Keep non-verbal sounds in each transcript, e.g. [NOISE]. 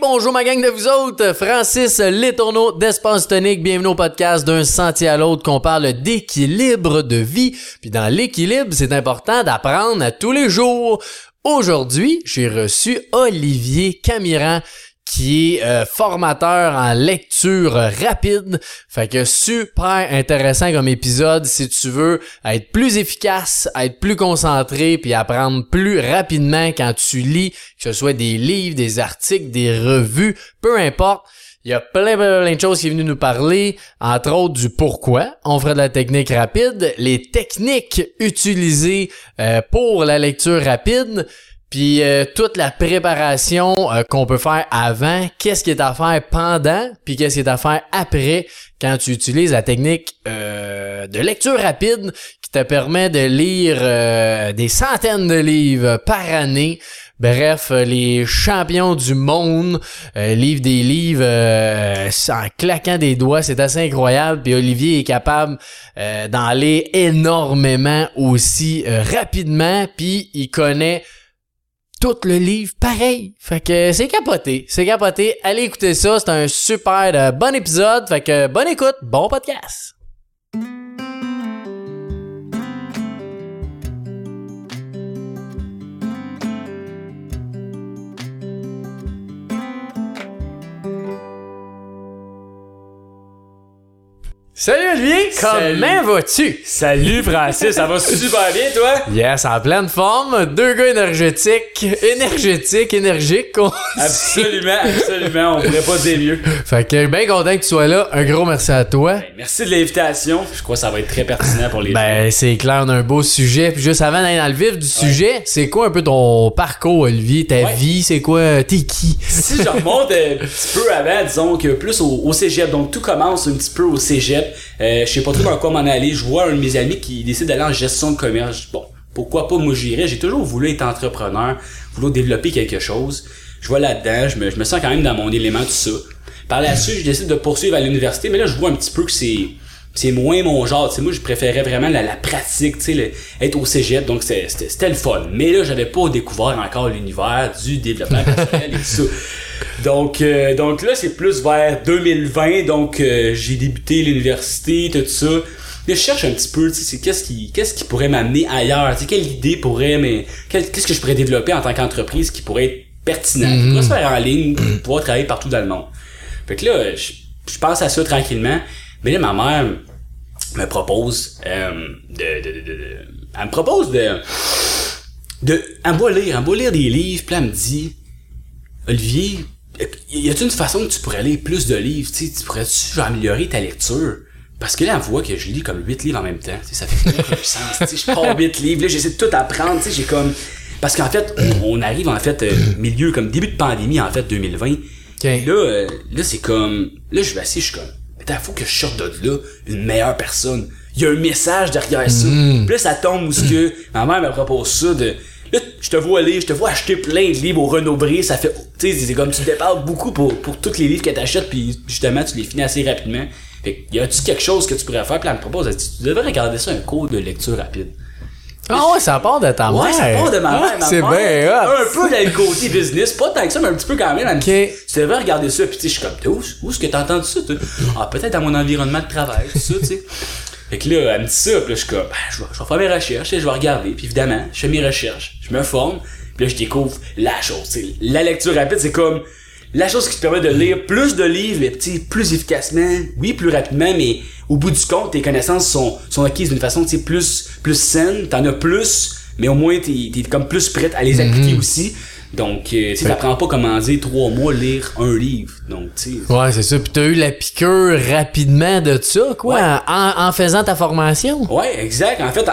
bonjour ma gang de vous autres, Francis Letourneau d'Espace Tonique, bienvenue au podcast d'un sentier à l'autre qu'on parle d'équilibre de vie. Puis dans l'équilibre, c'est important d'apprendre à tous les jours. Aujourd'hui, j'ai reçu Olivier Camiran qui est euh, formateur en lecture rapide. Fait que super intéressant comme épisode si tu veux être plus efficace, être plus concentré puis apprendre plus rapidement quand tu lis, que ce soit des livres, des articles, des revues, peu importe. Il y a plein, plein, plein de choses qui est venu nous parler, entre autres du pourquoi on ferait de la technique rapide, les techniques utilisées euh, pour la lecture rapide, puis euh, toute la préparation euh, qu'on peut faire avant, qu'est-ce qui est à faire pendant, puis qu'est-ce qui est à faire après quand tu utilises la technique euh, de lecture rapide qui te permet de lire des centaines de livres par année. Bref, les champions du monde livrent des livres en claquant des doigts, c'est assez incroyable. Puis Olivier est capable d'en lire énormément aussi rapidement, puis il connaît tout le livre pareil. Fait que c'est capoté. C'est capoté. Allez écouter ça. C'est un super euh, bon épisode. Fait que bonne écoute. Bon podcast. Salut Olivier, comment vas-tu? Salut Francis, ça va super bien toi? Yes, en pleine forme, deux gars énergétiques, énergétiques, énergiques. Absolument, absolument, on pourrait pas dire mieux. Fait que bien content que tu sois là, un gros merci à toi. Ben, merci de l'invitation, je crois que ça va être très pertinent pour les Ben c'est clair, on a un beau sujet. Puis juste avant d'aller dans le vif du sujet, c'est quoi un peu ton parcours Olivier, ta vie, c'est quoi, t'es qui? Si je remonte un petit peu avant, disons que plus au, au cégep, donc tout commence un petit peu au cégep. Euh, je sais pas trop dans quoi m'en aller. Je vois un de mes amis qui décide d'aller en gestion de commerce. Bon, pourquoi pas moi j'irais. J'ai toujours voulu être entrepreneur, voulu développer quelque chose. Je vois là-dedans, je me, je me sens quand même dans mon élément tout ça. Par la suite, je décide de poursuivre à l'université, mais là je vois un petit peu que c'est c'est moins mon genre. Sais, moi, je préférais vraiment la, la pratique, sais, être au cégep, donc c'était le fun. Mais là, j'avais pas découvert encore l'univers du développement personnel et tout ça. Donc, euh, donc là, c'est plus vers 2020, donc euh, j'ai débuté l'université, tout ça. Je cherche un petit peu, tu sais, qu'est-ce qui, qu'est-ce qui pourrait m'amener ailleurs, tu sais, quelle idée pourrait, mais qu'est-ce que je pourrais développer en tant qu'entreprise qui pourrait être pertinent, qui pourrait se faire en ligne, pouvoir travailler partout dans le monde. Fait que là, je, je pense à ça tranquillement. Mais là, ma mère me propose euh, de, de, de, de, Elle me propose de... de elle me voit lire, elle me voit lire des livres, puis elle me dit... Olivier, y a-t-il une façon que tu pourrais lire plus de livres? Tu sais, tu pourrais-tu améliorer ta lecture? Parce que là, elle voit que je lis comme 8 livres en même temps. Ça fait de sens. Je pars 8 livres, là, j'essaie de tout apprendre. Tu sais, j'ai comme... Parce qu'en fait, on, [CLEARS THROAT] on arrive en fait euh, milieu, comme début de pandémie, en fait, 2020. Là, euh, là c'est comme... Là, je vais assis, je suis comme il faut que je sorte de là une meilleure personne. Il y a un message derrière ça. Mm. Puis là, ça tombe où ce que ma mère me propose ça de je te vois lire, je te vois acheter plein de livres au Renaud Bré, ça fait tu sais c'est comme tu dépenses beaucoup pour pour tous les livres que t'achètes puis justement tu les finis assez rapidement. Fait y a-tu quelque chose que tu pourrais faire? Puis elle me propose tu devrais regarder ça un cours de lecture rapide. Ah ouais, ça part de ta mère. Ouais, ça part de ma mère. c'est bien Un peu dans le côté business, pas tant que ça, mais un petit peu quand même. Tu devrais regarder ça, puis tu sais, je suis comme, où, où est-ce que t'as entendu ça, toi? Ah, peut-être dans mon environnement de travail, tout ça, tu sais. Fait que là, elle me dit ça, puis là, je suis comme, ben, je vais, je vais faire mes recherches, je vais regarder, puis évidemment, je fais mes recherches, je me forme, puis là, je découvre la chose. La lecture rapide, c'est comme, la chose qui te permet de lire plus de livres, mais plus efficacement, oui, plus rapidement, mais au bout du compte, tes connaissances sont, sont acquises d'une façon plus, plus saine, t'en as plus, mais au moins t'es, t'es comme plus prête à les appliquer mm-hmm. aussi. Donc, euh, tu t'apprends pas comment dire trois mois lire un livre. Donc, tu Ouais, c'est ça. Puis t'as eu la piqûre rapidement de ça, quoi, en, en, faisant ta formation. Ouais, exact. En fait,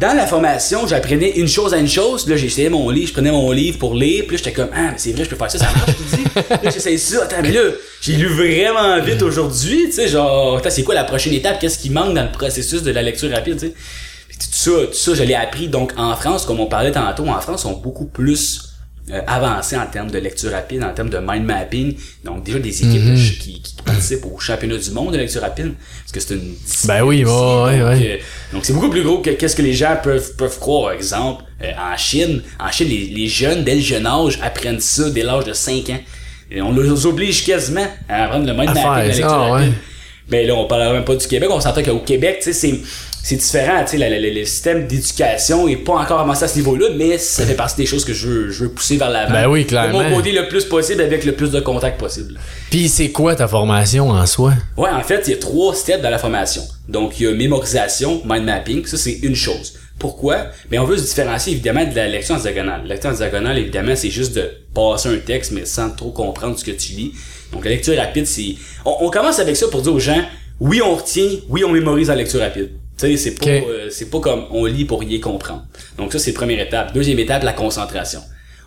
dans la formation, j'apprenais une chose à une chose. Là, j'essayais mon livre, je prenais mon livre pour lire. Puis là, j'étais comme, ah, mais c'est vrai, je peux faire ça, ça marche, je te dis. là, j'essayais ça. Attends, mais là, j'ai lu vraiment vite aujourd'hui. Tu sais, genre, attends, c'est quoi la prochaine étape? Qu'est-ce qui manque dans le processus de la lecture rapide, tu sais? Tout ça, tout ça, je l'ai appris. Donc, en France, comme on parlait tantôt, en France, sont beaucoup plus euh, avancé en termes de lecture rapide, en termes de mind mapping. Donc déjà des équipes mhm. qui, qui, participent au championnat du monde de lecture rapide, parce que c'est une Ben oui, ouais, ouais, donc, euh, donc c'est beaucoup plus gros que qu'est-ce que les gens peuvent peuvent croire. Par exemple, euh, en Chine, en Chine, les, les, jeunes dès le jeune âge apprennent ça dès l'âge de 5 ans. Et on les oblige quasiment à apprendre le mind mapping, ça, lecture ouais. rapide. Ben là, on parle même pas du Québec, on s'entend qu'au Québec, tu sais, c'est, c'est différent, tu sais, le, le- le système d'éducation est pas encore avancé à ce niveau-là, mais ça fait partie des choses que je veux, je veux pousser vers l'avant. Ben oui, De clairement. mon côté le plus possible avec le plus de contacts possible. Puis c'est quoi ta formation en soi? Ouais, en fait, il y a trois steps dans la formation. Donc, il y a mémorisation, mind mapping, ça c'est une chose. Pourquoi? Mais on veut se différencier évidemment de la lecture en diagonale. La lecture en diagonale, évidemment, c'est juste de passer un texte, mais sans trop comprendre ce que tu lis. Donc, la lecture rapide, c'est... On, on commence avec ça pour dire aux gens, oui, on retient, oui, on mémorise la lecture rapide. Tu sais, c'est pas, euh, c'est pas comme on lit pour rien comprendre. Donc, ça, c'est la première étape. Deuxième étape, la concentration.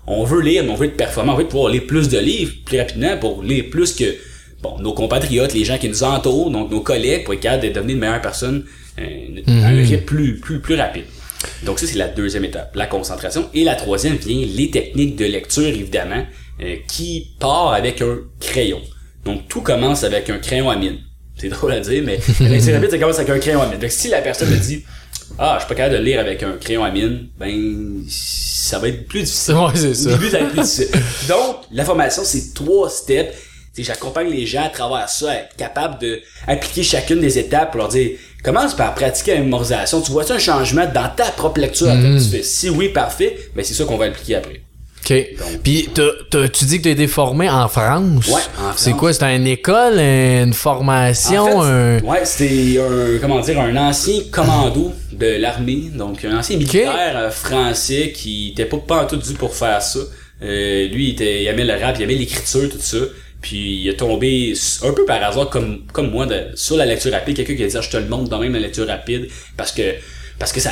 On veut lire, mais on veut être performant, on veut pouvoir lire plus de livres plus rapidement pour lire plus que bon, nos compatriotes, les gens qui nous entourent, donc nos collègues, pour être capable de devenir une meilleure personne euh, à un rythme plus, plus, plus rapide. Donc ça, c'est la deuxième étape, la concentration. Et la troisième vient les techniques de lecture, évidemment, euh, qui part avec un crayon. Donc tout commence avec un crayon à mine. C'est drôle à dire, mais [LAUGHS] lecture rapide, ça commence avec un crayon à mine. Donc si la personne me dit Ah, je suis pas capable de lire avec un crayon à mine, ben ça va être plus difficile. Ouais, c'est ça. début, ça va être plus difficile. Donc, la formation, c'est trois steps. J'accompagne les gens à travers ça, à être capable de appliquer chacune des étapes pour leur dire commence par pratiquer la mémorisation. Tu vois un changement dans ta propre lecture? Que tu fais? Si oui, parfait, ben c'est ça qu'on va appliquer après. OK. Puis t'as- t'as- tu dis que tu as été formé en France? Ouais, en C'est quoi? C'est une école, une formation, En fait, un... ouais, c'était un, comment dire, un ancien commando de l'armée, donc un ancien militaire euh, français qui était pas, pas en tout dû pour faire ça. Euh, lui, il, était, il aimait le rap, il aimait l'écriture, tout ça. Puis il est tombé un peu par hasard, comme, comme moi, de, sur la lecture rapide. Quelqu'un qui a dit, Ah, je te le montre dans même la lecture rapide, parce que parce que ça,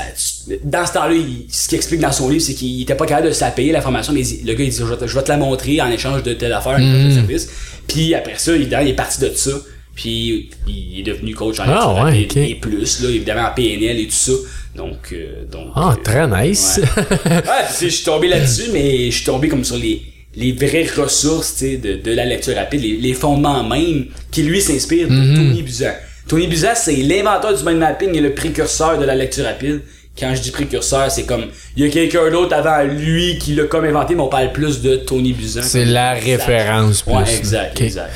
dans ce temps-là, il- ce qu'il explique dans son livre, c'est qu'il était pas capable de se la payer la formation, mais il- le gars il dit je vais, te, je vais te la montrer en échange de telle affaire, Mhm. de service. Puis après ça, évidemment, il est parti de ça. Puis il est devenu coach en Ah, ouais, ok. et plus, là, évidemment en PNL et tout ça. Donc, euh, donc. Ah, euh, très nice. Ouais, Ouais, je suis tombé là-dessus, mais je suis tombé comme sur les, les vraies ressources, de, de la lecture rapide, les, les fondements même, qui lui s'inspirent de Mhm. Tony Buzan. Tony Buzan, c'est l'inventeur du mind mapping et le précurseur de la lecture rapide. Quand je dis précurseur, c'est comme, il y a quelqu'un d'autre avant lui qui l'a comme inventé, mais on parle plus de Tony Buzan. C'est la référence plus. Ouais, exact, exact.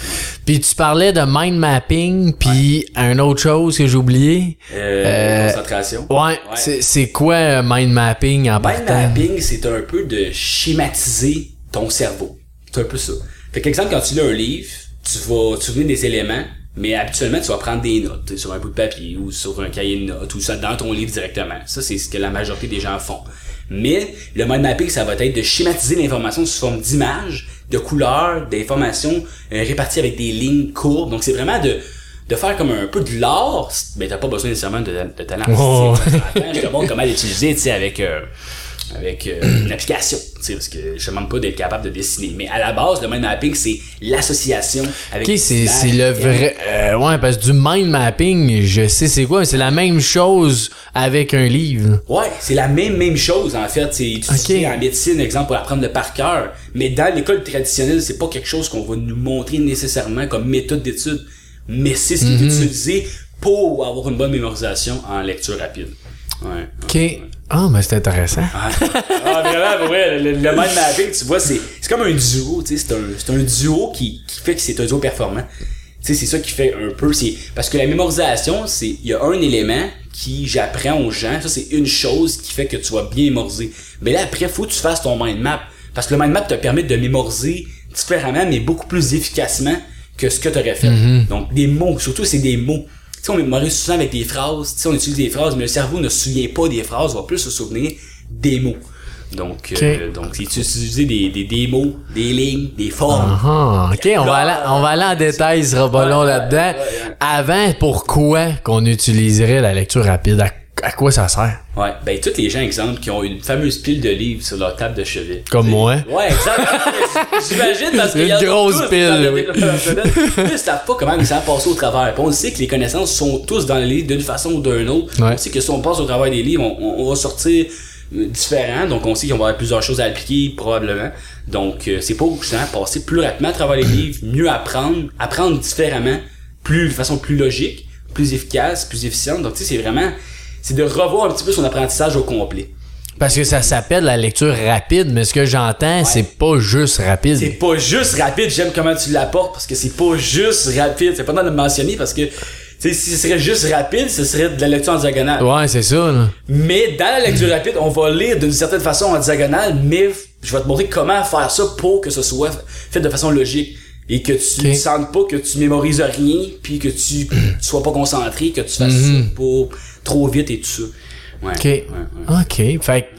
Puis tu parlais de mind mapping, puis un autre chose que j'ai oublié. Euh, Euh, concentration. Ouais, c'est- c'est quoi euh, mind mapping en Mind partant? mapping, c'est un peu de schématiser ton cerveau. C'est un peu ça. Fait qu'exemple, quand tu lis un livre, tu vas souvenir des éléments, mais habituellement, tu vas prendre des notes tu sais, sur un bout de papier ou sur un cahier de notes ou ça dans ton livre directement. Ça, c'est ce que la majorité des gens font. Mais le mind mapping, ça va être de schématiser l'information sous forme d'images, de couleurs, d'informations euh, réparties avec des lignes courbes. Donc, c'est vraiment de de faire comme un peu de l'art, mais t'as pas besoin nécessairement de, de talent Oh. je te montre comment l'utiliser, tu sais, avec euh, avec euh, [CLEARS THROAT] une application, parce que je demande pas d'être capable de dessiner. Mais à la base, le mind mapping, c'est l'association avec Ok, c'est c'est le vrai. euh, ouais, parce que du mind mapping, je sais c'est quoi, mais c'est la même chose avec un livre. Ouais, c'est la même même chose en fait. C'est utilisé Ok. en médecine, exemple, pour apprendre le par cœur. Mais dans l'école traditionnelle, c'est pas quelque chose qu'on va nous montrer nécessairement comme méthode d'étude. Mais c'est ce qui Mhm. est utilisé pour avoir une bonne mémorisation en lecture rapide. Ouais. Ok. Ah, mais c'est intéressant. Ah, ah, vraiment, pour vrai, le, le mind mapping, tu vois, c'est, c'est comme un duo, tu sais, c'est un, un duo qui, qui fait que c'est un duo performant. Tu sais, c'est ça qui fait un peu, c'est, parce que la mémorisation, c'est, il y a un élément qui j'apprends aux gens, ça c'est une chose qui fait que tu vas bien mémoriser. Mais là, après, faut que tu fasses ton mind map. Parce que le mind map te permet de mémoriser différemment, mais beaucoup plus efficacement que ce que tu aurais fait. Donc, des mots, surtout c'est des mots. Sais, on mémorise souvent avec des phrases, tu sais, on utilise des phrases, mais le cerveau ne se souvient pas des phrases, va plus se souvenir des mots. Donc, euh, donc c'est utiliser des, des, des mots, des lignes, des formes. Ah, ok, on va, aller, on va aller en détail, ce sera pas long Ouais, là-dedans. Avant, pourquoi qu'on utiliserait la lecture rapide? À, à quoi ça sert? Ouais, ben tous les gens, exemple, qui ont une fameuse pile de livres sur leur table de chevet. Comme moi. Ouais, exact. [LAUGHS] J'imagine parce qu'il y Une a grosse tous pile, oui. [LAUGHS] Ils savent pas comment ça passe au travers. Puis on sait que les connaissances sont tous dans les livres d'une façon ou d'une autre. Ouais. On sait que si on passe au travers des livres, on, va sortir euh, différent. Donc on sait qu'on va avoir plusieurs choses à appliquer probablement. Donc euh, c'est pas urgent. Passer plus rapidement à travers les livres, mieux apprendre, apprendre différemment, plus de façon plus logique, plus efficace, plus efficiente. Donc tu sais, c'est vraiment c'est de revoir un petit peu son apprentissage au complet. Parce que ça s'appelle la lecture rapide, mais ce que j'entends, c'est pas juste rapide. C'est pas juste rapide, j'aime comment tu l'apportes parce que c'est pas juste rapide. C'est pas dans de le mentionner parce que si ce serait juste rapide, ce serait de la lecture en diagonale. Ouais, c'est ça. Là. Mais dans la lecture rapide, on va lire d'une certaine façon en diagonale, mais je vais te montrer comment faire ça pour que ce soit fait de façon logique et que tu ne sentes pas que tu mémorises rien puis que tu, tu [CLEARS THROAT] sois pas concentré, que tu fasses ça pas trop vite et tout ça. Ouais, OK. ouais, ouais. OK. Fait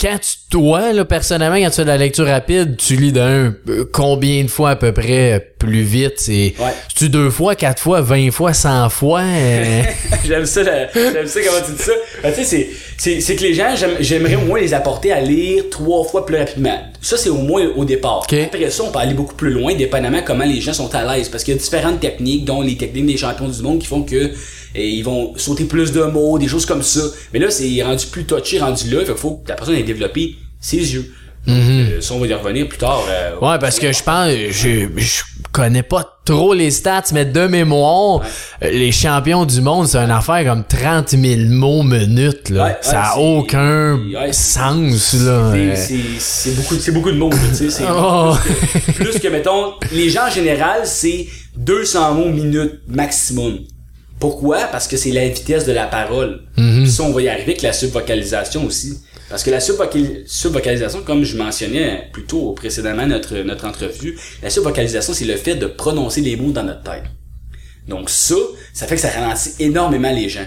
quand tu, toi, là, personnellement, quand tu fais de la lecture rapide, tu lis d'un euh, combien de fois à peu près plus vite? C'est, Ouais. tu deux fois, quatre fois, vingt fois, cent fois? euh, [LAUGHS] j'aime ça, j'aime ça comment tu dis ça. Ben, tu sais, c'est, que les gens, j'aime- j'aimerais au moins les apporter à lire trois fois plus rapidement. Ça, c'est au moins au départ. Après ça, on peut aller beaucoup plus loin, dépendamment comment les gens sont à l'aise. Parce qu'il y a différentes techniques, dont les techniques des champions du monde qui font que eh, ils vont sauter plus de mots, des choses comme ça. Mais là, c'est rendu plus touché, rendu là. Fait qu'il faut que la personne ait développé ses yeux. Euh, ça, on va y revenir plus tard. euh. Ouais, parce que je pense, je, je connais pas trop les stats, mais de mémoire, les champions du monde, c'est une affaire comme 30 000 mots minute, là. Ouais, ça a ouais, c'est- aucun sens, là. C'est- Euh, beaucoup, beaucoup de mots, là, [LAUGHS] Oh. plus, que, plus que, mettons, les gens en général, c'est 200 mots minute maximum. Pourquoi? Parce que c'est la vitesse de la parole. Mhm. Puis ça, on va y arriver avec la subvocalisation aussi. Parce que la subvocal- subvocalisation, comme je mentionnais plus tôt précédemment notre, notre entrevue, la subvocalisation, c'est le fait de prononcer les mots dans notre tête. Donc ça, ça fait que ça ralentit énormément les gens.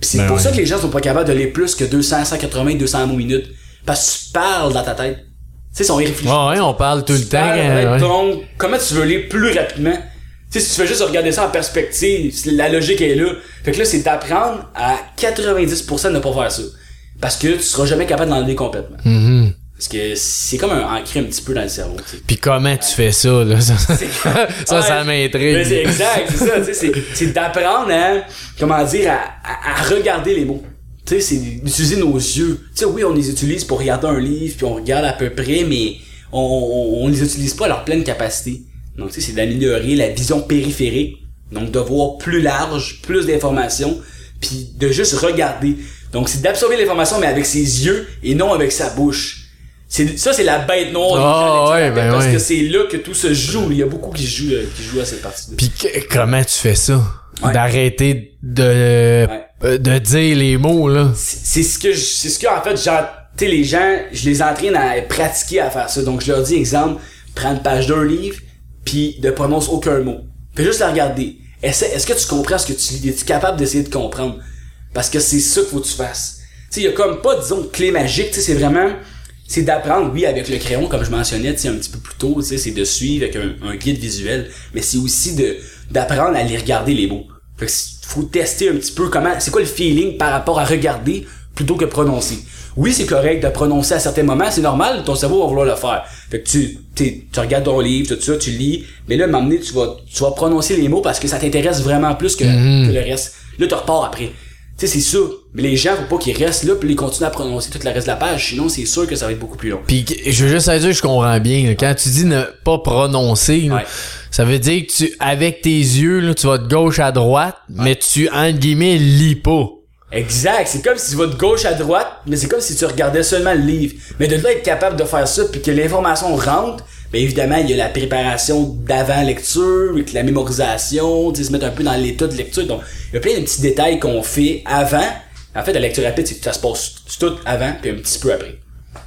Puis c'est Ben pour ouais. ça que les gens sont pas capables de lire plus que 200, 180, 200 mots minute. Parce que tu parles dans ta tête. Tu sais, si on y réfléchit. Ouais, ouais, on parle tout le temps. euh, ouais. ton- comment tu veux lire plus rapidement? Tu sais, si tu fais juste regarder ça en perspective, la logique est là. Fait que là, c'est d'apprendre à 90% de ne pas faire ça. Parce que tu seras jamais capable d'enlever complètement. Mhm. Parce que c'est comme un ancré un petit peu dans le cerveau. Puis comment tu fais ça, là? Ça, [LAUGHS] ça, ça Ouais. m'intrigue. Mais c'est exact, c'est ça, tu sais, c'est, c'est d'apprendre à, comment dire, à, à, à regarder les mots. Tu sais, c'est d'utiliser nos yeux. Tu sais, oui, on les utilise pour regarder un livre, puis on regarde à peu près, mais on, on, on les utilise pas à leur pleine capacité. Donc, tu sais, c'est d'améliorer la vision périphérique. Donc, de voir plus large, plus d'informations, puis de juste regarder. Donc, c'est d'absorber l'information, mais avec ses yeux et non avec sa bouche. C'est, ça, c'est la bête noire gens, ouais, ben parce ouais. que c'est là que tout se joue. Il y a beaucoup qui jouent, euh, qui jouent à cette partie-là. Puis que- comment tu fais ça? Ouais. D'arrêter de, euh, de dire les mots, là. c'est ce que c'est ce que en fait tu les gens je les entraîne à pratiquer à faire ça donc je leur dis exemple prends une page d'un livre puis ne prononce aucun mot fais juste la regarder Essaie- est-ce que tu comprends ce que tu lis es-tu capable d'essayer de comprendre? Parce que c'est ça qu'il faut que tu fasses. Tu sais il y a comme pas disons de clé magique tu sais c'est vraiment c'est d'apprendre oui avec le crayon comme je mentionnais tu sais un petit peu plus tôt tu sais c'est de suivre avec un, un guide visuel mais c'est aussi de d'apprendre à les regarder les mots. Fait que faut tester un petit peu comment c'est quoi le feeling par rapport à regarder plutôt que prononcer. Oui c'est correct de prononcer à certains moments c'est normal ton cerveau va vouloir le faire. Fait que tu tu regardes ton livre tout ça tu lis mais là à un moment donné tu vas tu vas prononcer les mots parce que ça t'intéresse vraiment plus que, que le reste. Là tu repars après tu sais c'est sûr mais les gens faut pas qu'ils restent là puis ils continuent à prononcer tout le reste de la page sinon c'est sûr que ça va être beaucoup plus long Puis je veux juste dire que je comprends bien. là. Quand tu dis ne pas prononcer, là, Ouais. ça veut dire que tu, avec tes yeux, là, tu vas de gauche à droite, mais tu, entre guillemets, lis pas. Exact, c'est comme si tu vas de gauche à droite, mais c'est comme si tu regardais seulement le livre. Mais de là être capable de faire ça, puis que l'information rentre, bien évidemment, il y a la préparation d'avant lecture, avec la mémorisation, se mettre un peu dans l'état de lecture. Donc, il y a plein de petits détails qu'on fait avant. En fait, la lecture rapide, c'est que ça se passe tout avant, puis un petit peu après.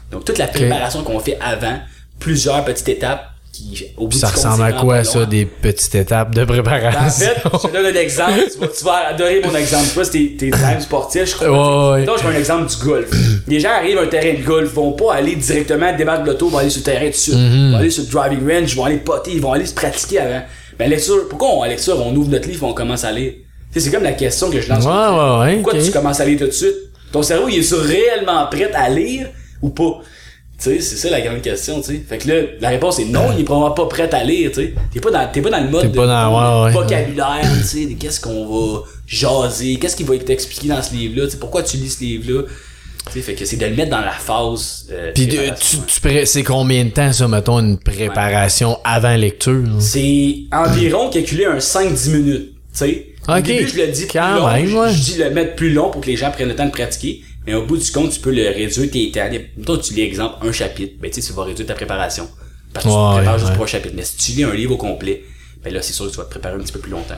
Donc, toute la préparation qu'on fait avant, plusieurs petites étapes, qui, au bout Ça ressemble à quoi, ça, des petites étapes de En préparation? fait, je te donne un exemple. Tu vas, tu vas adorer mon exemple. Toi, c'est tes, tes designs sportifs, je crois. Ouais, je prends un exemple du golf. Les gens arrivent à un terrain de golf, vont pas aller directement débarquer de l'auto, vont aller sur le terrain de suite. Ils vont aller sur le driving range, ils vont aller poter, ils vont aller se pratiquer avant. Ben, lecture, pourquoi on, à lecture, on ouvre notre livre et on commence à lire? Tu c'est comme la question que je lance. Ouais, Pourquoi tu commences à lire tout de suite? Ton cerveau, il est réellement prêt à lire ou pas? Tu sais, c'est ça la grande question, tu sais. Fait que là, la réponse est non, il est probablement pas prêt à lire, tu sais. T'es pas dans, t'es pas dans le mode de, pas dans- ouais, ouais. vocabulaire, tu sais, de qu'est-ce qu'on va jaser, qu'est-ce qu'il va t'expliquer dans ce livre-là, tu sais, pourquoi tu lis ce livre-là. Tu sais, fait que c'est de le mettre dans la phase. Euh, Puis de- tu, tu pré- c'est combien de temps, ça, mettons, une préparation avant lecture? C'est environ calculer un 5-10 minutes, tu sais. Au Ok. début, je le dis plus Quand long, même, je dis le mettre plus long pour que les gens prennent le temps de pratiquer. Mais au bout du compte, tu peux le réduire tes temps. Toi, tu lis exemple un chapitre, ben tu sais, tu vas réduire ta préparation. Parce que tu te prépares juste ouais. trois chapitres. Mais si tu lis un livre au complet, ben là, c'est sûr que tu vas te préparer un petit peu plus longtemps.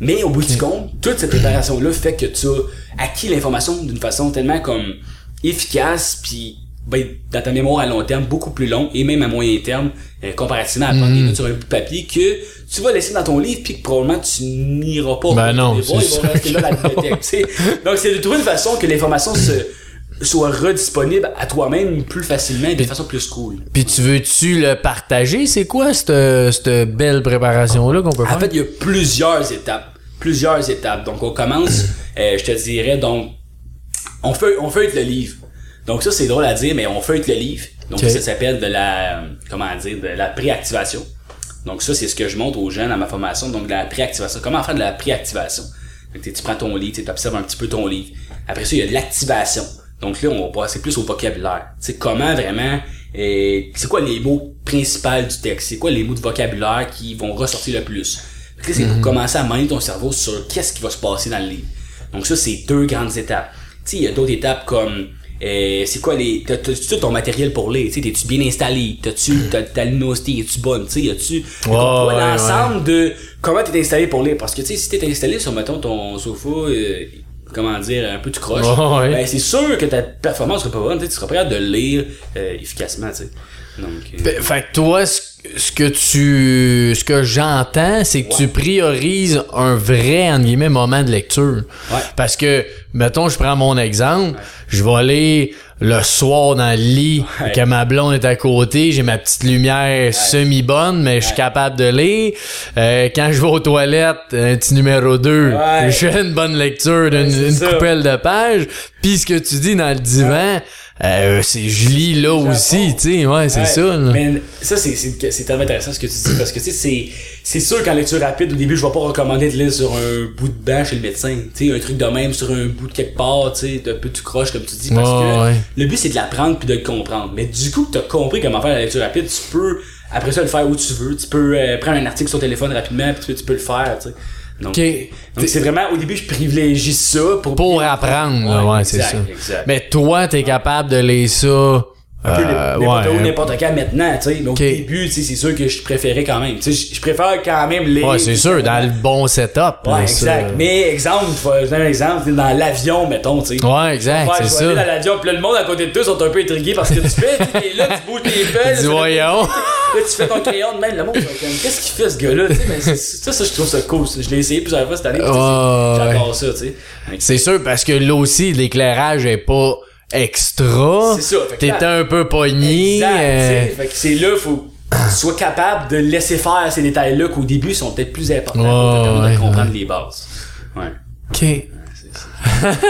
Mais au bout du compte, toute cette préparation-là fait que tu as acquis l'information d'une façon tellement comme efficace, puis ben, dans ta mémoire à long terme, beaucoup plus long, et même à moyen terme, euh, comparativement à prendre des notes sur un bout de papier, que tu vas laisser dans ton livre, puis que probablement tu n'iras pas. Ben non, c'est ils vont sûr rester là à la [LAUGHS] bibliothèque, tu sais. Donc c'est de trouver une façon que l'information se soit redisponible à toi-même plus facilement et de façon plus cool. Puis tu veux-tu le partager? C'est quoi cette, cette belle préparation-là qu'on peut faire? En fait, il y a plusieurs étapes. Plusieurs étapes. Donc, on commence, euh, je te dirais, donc, on fait, on feuille le livre. Donc, ça, c'est drôle à dire, mais on feuille le livre. Donc, ça s'appelle de la, comment dire, de la préactivation. Donc, ça, c'est ce que je montre aux jeunes dans ma formation. Donc, de la préactivation. Comment faire de la préactivation? Donc, tu prends ton livre, tu observes un petit peu ton livre. Après ça, il y a de l'activation. Donc là, on va passer plus au vocabulaire. Tu sais, comment vraiment, euh, c'est quoi les mots principaux du texte? C'est quoi les mots de vocabulaire qui vont ressortir le plus? C'est pour commencer à manier ton cerveau sur qu'est-ce qui va se passer dans le livre. Donc ça, c'est deux grandes étapes. Tu sais, il y a d'autres étapes comme, euh, c'est quoi les, t'as, t'as-tu tout ton matériel pour lire? Tu sais, t'es-tu bien installé? T'as-tu, t'as, ta luminosité, es-tu bonne? Tu sais, y a-tu, Donc, on voit ouais, l'ensemble de comment t'es installé pour lire? Parce que, tu sais, si t'es installé sur, mettons, ton sofa, euh, comment dire, un peu tu croches, Ouais, ouais. ben, c'est sûr que ta performance sera pas bonne, tu sais, tu seras prêt de lire euh, efficacement, tu sais. Donc, euh, Fait- Fait que toi, ce, ce que tu, ce que j'entends, c'est que tu priorises un vrai, entre guillemets, moment de lecture. Ouais. Parce que, mettons, je prends mon exemple, je vais aller le soir dans le lit, que ma blonde est à côté, j'ai ma petite lumière semi-bonne, mais je suis capable de lire. Euh, quand je vais aux toilettes, un petit numéro 2, Ouais. je fais une bonne lecture d'une coupelle de pages. Puis ce que tu dis dans le divan, euh, c'est je lis là aussi, tu sais, ouais, c'est Ouais, ça. là. Mais ça, c'est, tellement intéressant ce que tu dis parce que tu sais, c'est, sûr qu'en lecture rapide, au début, je vais pas recommander de lire sur un bout de banc chez le médecin. Tu sais, un truc de même sur un bout de quelque part, tu sais, un peu tu croches comme tu dis. Parce que ouais. le but, c'est de l'apprendre puis de le comprendre. Mais du coup, que t'as compris comment faire la lecture rapide, tu peux, après ça, le faire où tu veux. Tu peux euh, prendre un article sur ton téléphone rapidement puis tu peux, tu peux le faire, tu sais. Donc, Ok. donc c'est vraiment, au début, je privilégie ça pour... Pour apprendre, là, ouais, c'est ça. Exact. Mais toi, t'es capable de lire ça. Un peu euh, n'importe où, ouais, n'importe quand maintenant, tu sais. Au début, tu sais, c'est sûr que je préférais quand même. Tu sais, je- préfère quand même les. ouais, c'est sûr, dans le bon setup. Ouais, là, exact. ça. Mais exemple, je vais donner un exemple, dans l'avion, mettons, tu sais. Ouais, exact, Ouais, c'est aller dans ça. l'avion, puis là, le monde à côté de toi sont un peu intrigués parce que tu fais, tu t'es là, tu bouges tes là, [LAUGHS] voyons. [LAUGHS] Là, tu fais ton crayon de même, le monde, qu'est-ce qu'il fait, ce gars-là, tu sais, mais c'est- ça, ça, je trouve ça cool. Je l'ai essayé plusieurs fois cette année, Ouais, j'adore ça, tu sais. C'est sûr, parce que là aussi, l'éclairage est pas extra. C'est ça, là- un peu pogné. Exact, euh. Fait que c'est là, faut que tu sois capable de laisser faire ces détails-là qu'au début sont peut-être plus importants pour te permettre Ouais, de comprendre les bases. Ouais. OK. [LAUGHS]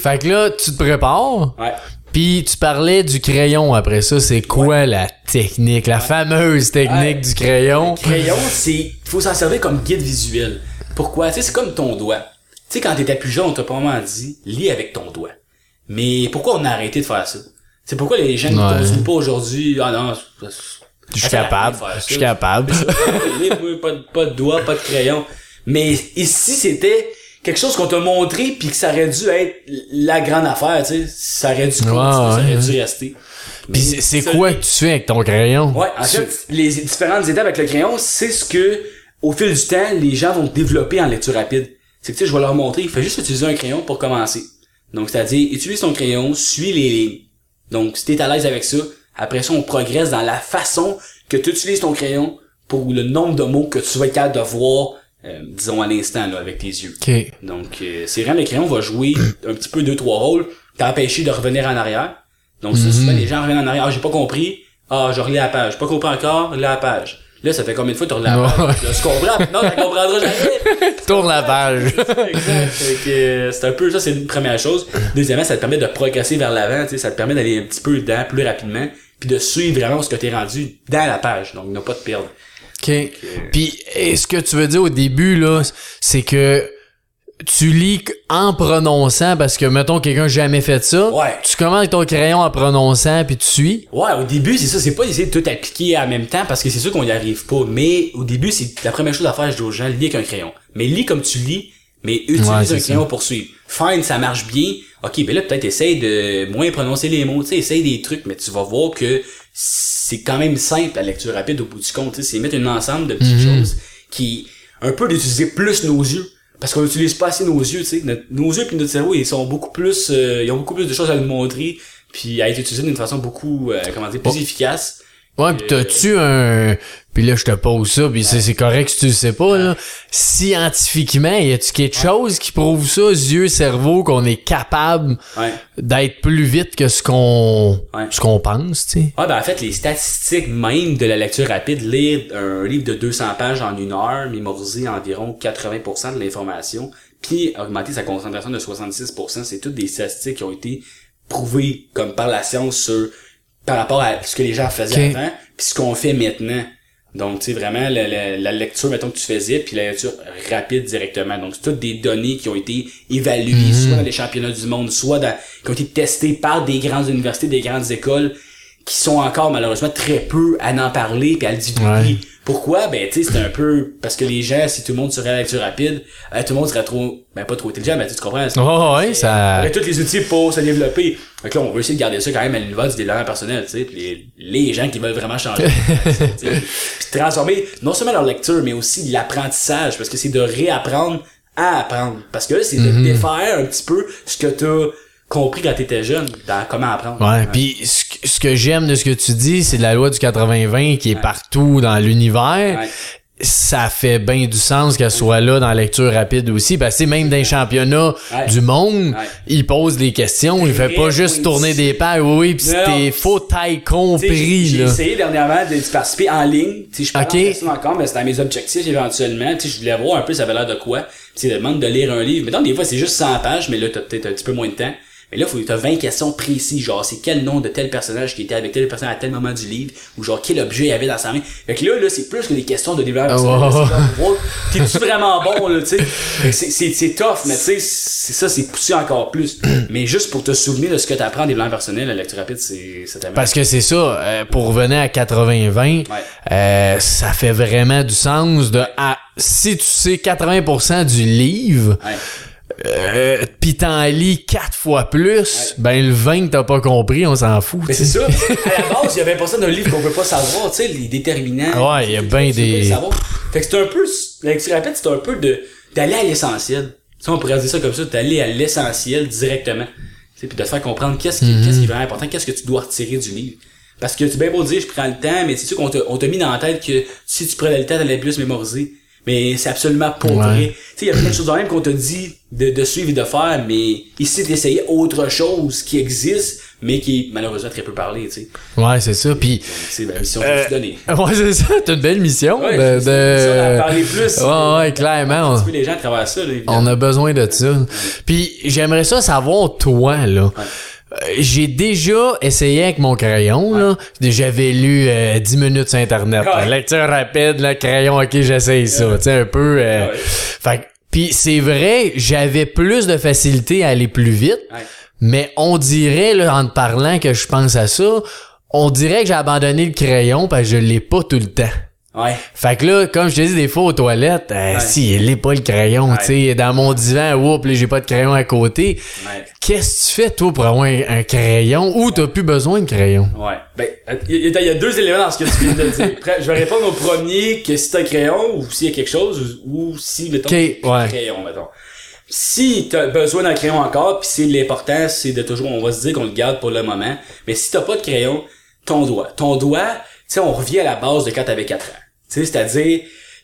Fait que là, tu te prépares. Ouais. Puis tu parlais du crayon après ça. C'est quoi la technique, la fameuse technique Ouais. du crayon? Crayon, c'est, faut s'en servir comme guide visuel. Pourquoi? Tu sais, c'est comme ton doigt. Tu sais, quand t'étais plus jeune, on t'a probablement dit, lis avec ton doigt. Mais pourquoi on a arrêté de faire ça? C'est pourquoi les jeunes ne continuent pas aujourd'hui, ah non, Je suis capable. Je suis capable. [LAUGHS] Pas, de, pas de doigt, pas de crayon. Mais ici, c'était quelque chose qu'on t'a montré puis que ça aurait dû être la grande affaire, tu sais. Ça aurait dû ça aurait ouais. dû rester. Puis c'est- quoi que tu fais avec ton crayon? Ouais, en fait, les différentes étapes avec le crayon, c'est ce que, au fil du temps, les gens vont développer en lecture rapide. C'est que, tu sais, je vais leur montrer, il faut juste utiliser un crayon pour commencer. Donc, c'est-à-dire, utilise ton crayon, suis les lignes. Donc, si t'es à l'aise avec ça, après ça, on progresse dans la façon que tu utilises ton crayon pour le nombre de mots que tu vas être capable de voir, euh, disons, à l'instant, là, avec tes yeux. OK. Donc, euh, c'est vraiment le crayon va jouer un petit peu deux, trois rôles, t'empêcher de revenir en arrière. Donc, ça, souvent, les gens reviennent en arrière. Ah, j'ai pas compris. Ah, je relis la page. J'ai pas compris encore, relis la page. Là, ça fait combien de fois que tu relis la page? Là, je comprends. Non, tu comprendras jamais. [LAUGHS] Tourne la page. [LAUGHS] exact. Euh, c'est un peu ça, c'est une première chose. Deuxièmement, ça te permet de progresser vers l'avant, tu sais, ça te permet d'aller un petit peu dedans plus rapidement, puis de suivre vraiment ce que t'es rendu dans la page. Donc, ne pas te perdre. OK. Puis, ce que tu veux dire au début, là, c'est que tu lis en prononçant, parce que, mettons, quelqu'un n'a jamais fait ça. Ouais. Tu commences avec ton crayon en prononçant, puis tu suis. Ouais, au début, c'est ça, c'est pas d'essayer de tout appliquer en même temps parce que c'est sûr qu'on y arrive pas. Mais au début, c'est la première chose à faire, je dis aux gens, lis avec un crayon. Mais lis comme tu lis, mais utilise Ouais, un ça. crayon pour suivre. Fine, ça marche bien. ok, ben là, peut-être essaye de moins prononcer les mots, tu sais, essaye des trucs, mais tu vas voir que c'est quand même simple, la lecture rapide, au bout du compte, c'est mettre un ensemble de petites Mhm. choses qui, un peu d'utiliser plus nos yeux. Parce qu'on n'utilise pas assez nos yeux, tu sais. Notre- nos yeux puis notre cerveau, ils sont beaucoup plus, euh, ils ont beaucoup plus de choses à nous montrer, puis à être utilisés d'une façon beaucoup, euh, comment dire, plus Bon. efficace. Ouais, pis t'as-tu un... Puis là, je te pose ça, puis c'est c'est correct si tu le sais pas, là. Scientifiquement, y a-tu quelque chose qui prouve ça, yeux, cerveau, qu'on est capable Ouais. d'être plus vite que ce qu'on Ouais. ce qu'on pense, tu sais? Ah ben en fait, les statistiques même de la lecture rapide, lire un livre de 200 pages en une heure, mémoriser environ 80% de l'information, puis augmenter sa concentration de 66%, c'est toutes des statistiques qui ont été prouvées comme par la science sur par rapport à ce que les gens faisaient avant, puis ce qu'on fait maintenant. Donc, tu sais, vraiment, la, la- la lecture, mettons, que tu faisais, puis la lecture rapide directement. Donc, c'est toutes des données qui ont été évaluées, Mhm. soit dans les championnats du monde, soit dans, qui ont été testées par des grandes universités, des grandes écoles, qui sont encore, malheureusement, très peu à en parler, puis à le divulguer. Ouais. Pourquoi? Ben, tu sais, c'est un peu, parce que les gens, si tout le monde serait à la lecture rapide, euh, tout le monde serait trop, ben, pas trop intelligent, mais tu comprends? Oh, ouais, ça... Avec tous les outils pour se développer. Fait que là, on veut essayer de garder ça quand même à l'univers du développement personnel, tu sais. Les, les gens qui veulent vraiment changer. [LAUGHS] Puis transformer non seulement leur lecture, mais aussi l'apprentissage. Parce que c'est de réapprendre à apprendre. Parce que là, c'est de défaire un petit peu ce que t'as compris quand t'étais jeune dans comment apprendre. Ouais, puis ce, que- ce que j'aime de ce que tu dis, c'est la loi du 80-20 qui est partout dans l'univers. Ouais. Ça fait bien du sens qu'elle soit là dans la lecture rapide aussi. Parce que même dans les championnats Ouais. du monde, il pose des questions. Il fait pas juste tourner des pages. Oui, oui, pis Non, c'était non. faux taille Tu compris, J'ai essayé dernièrement de, participer en ligne. Tu je parle Ok. en personne encore, mais c'était à mes objectifs éventuellement. Tu je voulais voir un peu ça avait l'air de quoi. C'est demande de lire un livre. Mais donc, des fois, c'est juste 100 pages, mais là, t'as peut-être un petit peu moins de temps. Mais là, faut, t'as 20 questions précises, genre, c'est quel nom de tel personnage qui était avec tel personnage à tel moment du livre, ou genre, quel objet il y avait dans sa main. Fait que là, là, c'est plus que des questions de développement wow, T'es-tu [LAUGHS] vraiment bon, là, tu sais? Que c'est- tough, mais tu sais, c'est ça, c'est poussé encore plus. [CLEARS THROAT] mais juste pour te souvenir de ce que t'apprends en développement personnel, la lecture rapide, c'est. Parce que c'est ça, euh, pour revenir à 80-20, Ouais. euh, ça fait vraiment du sens de... à- si tu sais 80% du livre, Ouais. Euh, pis t'en lis quatre fois plus, ben le 20 que t'as pas compris, on s'en fout. Mais tu c'est ça. [LAUGHS] À la base, il y avait pas ça d'un livre qu'on veut pas savoir, tu sais, les déterminants. Ouais, il y a Tu ben veux des-. Fait que c'est un peu, la lecture rapide, c'est un peu de, d'aller à l'essentiel. Tu sais, on pourrait dire ça comme ça, d'aller à l'essentiel directement. Tu sais, puis de te faire comprendre qu'est-ce qui, Mm-hmm. qu'est-ce qui est vraiment important, qu'est-ce que tu dois retirer du livre. Parce que tu bien beau dire, je prends le temps, mais c'est sûr qu'on t'a, on t'a mis dans la tête que si tu prenais le temps, t'allais plus mémoriser. Mais c'est absolument pas Ouais. vrai. Tu sais, il y a plein de choses même qu'on t'a dit de, de suivre et de faire, mais ici d'essayer autre chose qui existe, mais qui est malheureusement très peu parlé, tu sais. Ouais, c'est ça. Puis, C'est la mission que je me suis donnée. [LAUGHS] ouais, c'est ça. T'as une belle mission Ouais, de... de... parler plus. Ouais, ouais, clairement. Peu les gens à travers ça, là. On a besoin de ça. Puis j'aimerais ça savoir toi là. Euh, J'ai déjà essayé avec mon crayon là. J'avais lu euh, 10 minutes sur internet. Ouais. là. Lecture rapide, le crayon, ok, j'essaye ça. Tu sais un peu. euh, Ouais. Fait que- puis c'est vrai, j'avais plus de facilité à aller plus vite. Ouais. Mais on dirait là en te parlant que je pense à ça, on dirait que j'ai abandonné le crayon parce que je l'ai pas tout le temps. Ouais. Fait que là, comme je te dis des fois aux toilettes, euh, Ouais. si il est pas le crayon, Ouais. tu sais, dans mon divan, oups, là, j'ai pas de crayon à côté. Ouais. Qu'est-ce que tu fais toi pour avoir un, un crayon ou t'as plus besoin de crayon? Ouais. Ben, il y, a- il y a deux éléments dans ce que tu viens de dire. [LAUGHS] Je vais répondre au premier, que si t'as un crayon, ou s'il y a quelque chose, ou, ou si, mettons, Ok, t'as un crayon, mettons. Si t'as besoin d'un crayon encore, puis c'est l'important, c'est de toujours, on va se dire qu'on le garde pour le moment, mais si t'as pas de crayon, ton doigt. Ton doigt, tu sais, on revient à la base de quand t'avais 4 ans. Tu sais, c'est-à-dire,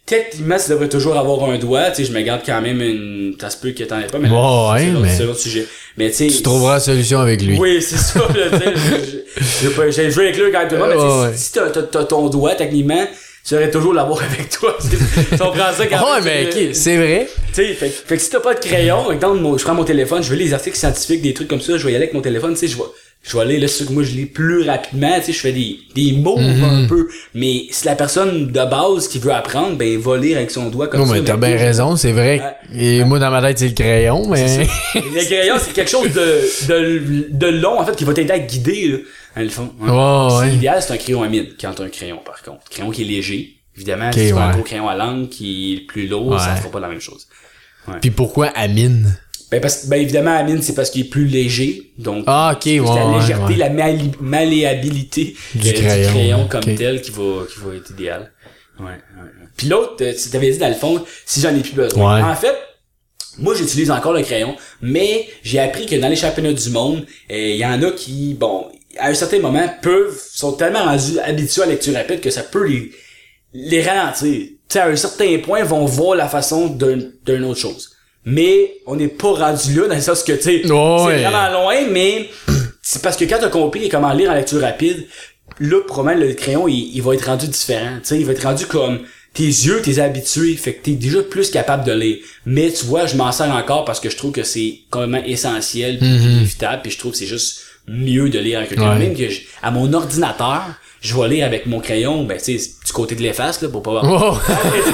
techniquement, tu devrais toujours avoir un doigt, tu sais, je me garde quand même une, ça se peut que t'en aies pas, mais Ouais, c'est l'autre- mais- sujet. Mais tu sais, Tu trouveras la solution avec lui. oui, c'est ça, là, tu j'ai joué avec lui quand même mais Ouais, si t'as, t'as, t'as ton doigt, techniquement, tu aurais toujours l'avoir [LAUGHS] avec toi. Tu comprends ça quand Ouais, même, mais c'est- ok, c'est vrai. tu sais, fait, fait que si t'as pas de crayon, exemple, mon- je prends mon téléphone, je veux les articles scientifiques, des trucs comme ça, je vais y aller avec mon téléphone, tu sais, je vais, je vais aller, là, sûr que moi, je lis plus rapidement, tu sais, je fais des, des mots Mhm. un peu, mais si la personne de base qui veut apprendre, ben, va lire avec son doigt comme Non, ça. mais t'as bien raison, c'est vrai. Et moi, dans ma tête, c'est le crayon, mais... [LAUGHS] Le crayon, c'est quelque chose de, de, de long, en fait, qui va t'aider à guider, là, dans le fond. hein. Ouais, C'est ouais. L'idéal, c'est un crayon à mine, quand t'as un crayon, par contre. Crayon qui est léger. Évidemment, si tu as un gros crayon à langue qui est plus lourd, Ouais. ça fera pas la même chose. Puis pourquoi Amine? Ben, parce, ben évidemment, la mine, c'est parce qu'il est plus léger. Donc, Ah, ok, ouais, c'est la légèreté, ouais. la malléabilité Du euh, crayon, comme tel qui va, qui va être idéal. Ouais, ouais. Puis l'autre, euh, tu t'avais dit dans le fond, si j'en ai plus besoin. Ouais. En fait, moi, j'utilise encore le crayon, mais j'ai appris que dans les championnats du monde, euh, il y en a qui, bon, à un certain moment, peuvent, sont tellement rendus habitués à la lecture rapide que ça peut les, les ralentir. Tu sais, à un certain point, vont voir la façon d'un, d'une autre chose. Mais on n'est pas rendu là, dans le sens que, tu sais, Ouais. c'est vraiment loin, mais c'est parce que quand t'as compris comment lire en lecture rapide, là, probablement, le crayon, il, il va être rendu différent. Tu sais, il va être rendu comme tes yeux, t'es habitué, fait que t'es déjà plus capable de lire. Mais tu vois, je m'en sers encore parce que je trouve que c'est quand même essentiel, puis inévitable, puis je trouve que c'est juste mieux de lire avec un crayon. Ouais. Même que je- à mon ordinateur, je vais lire avec mon crayon, ben tu sais, côté de l'efface, là, pour pas voir. [LAUGHS] Oh.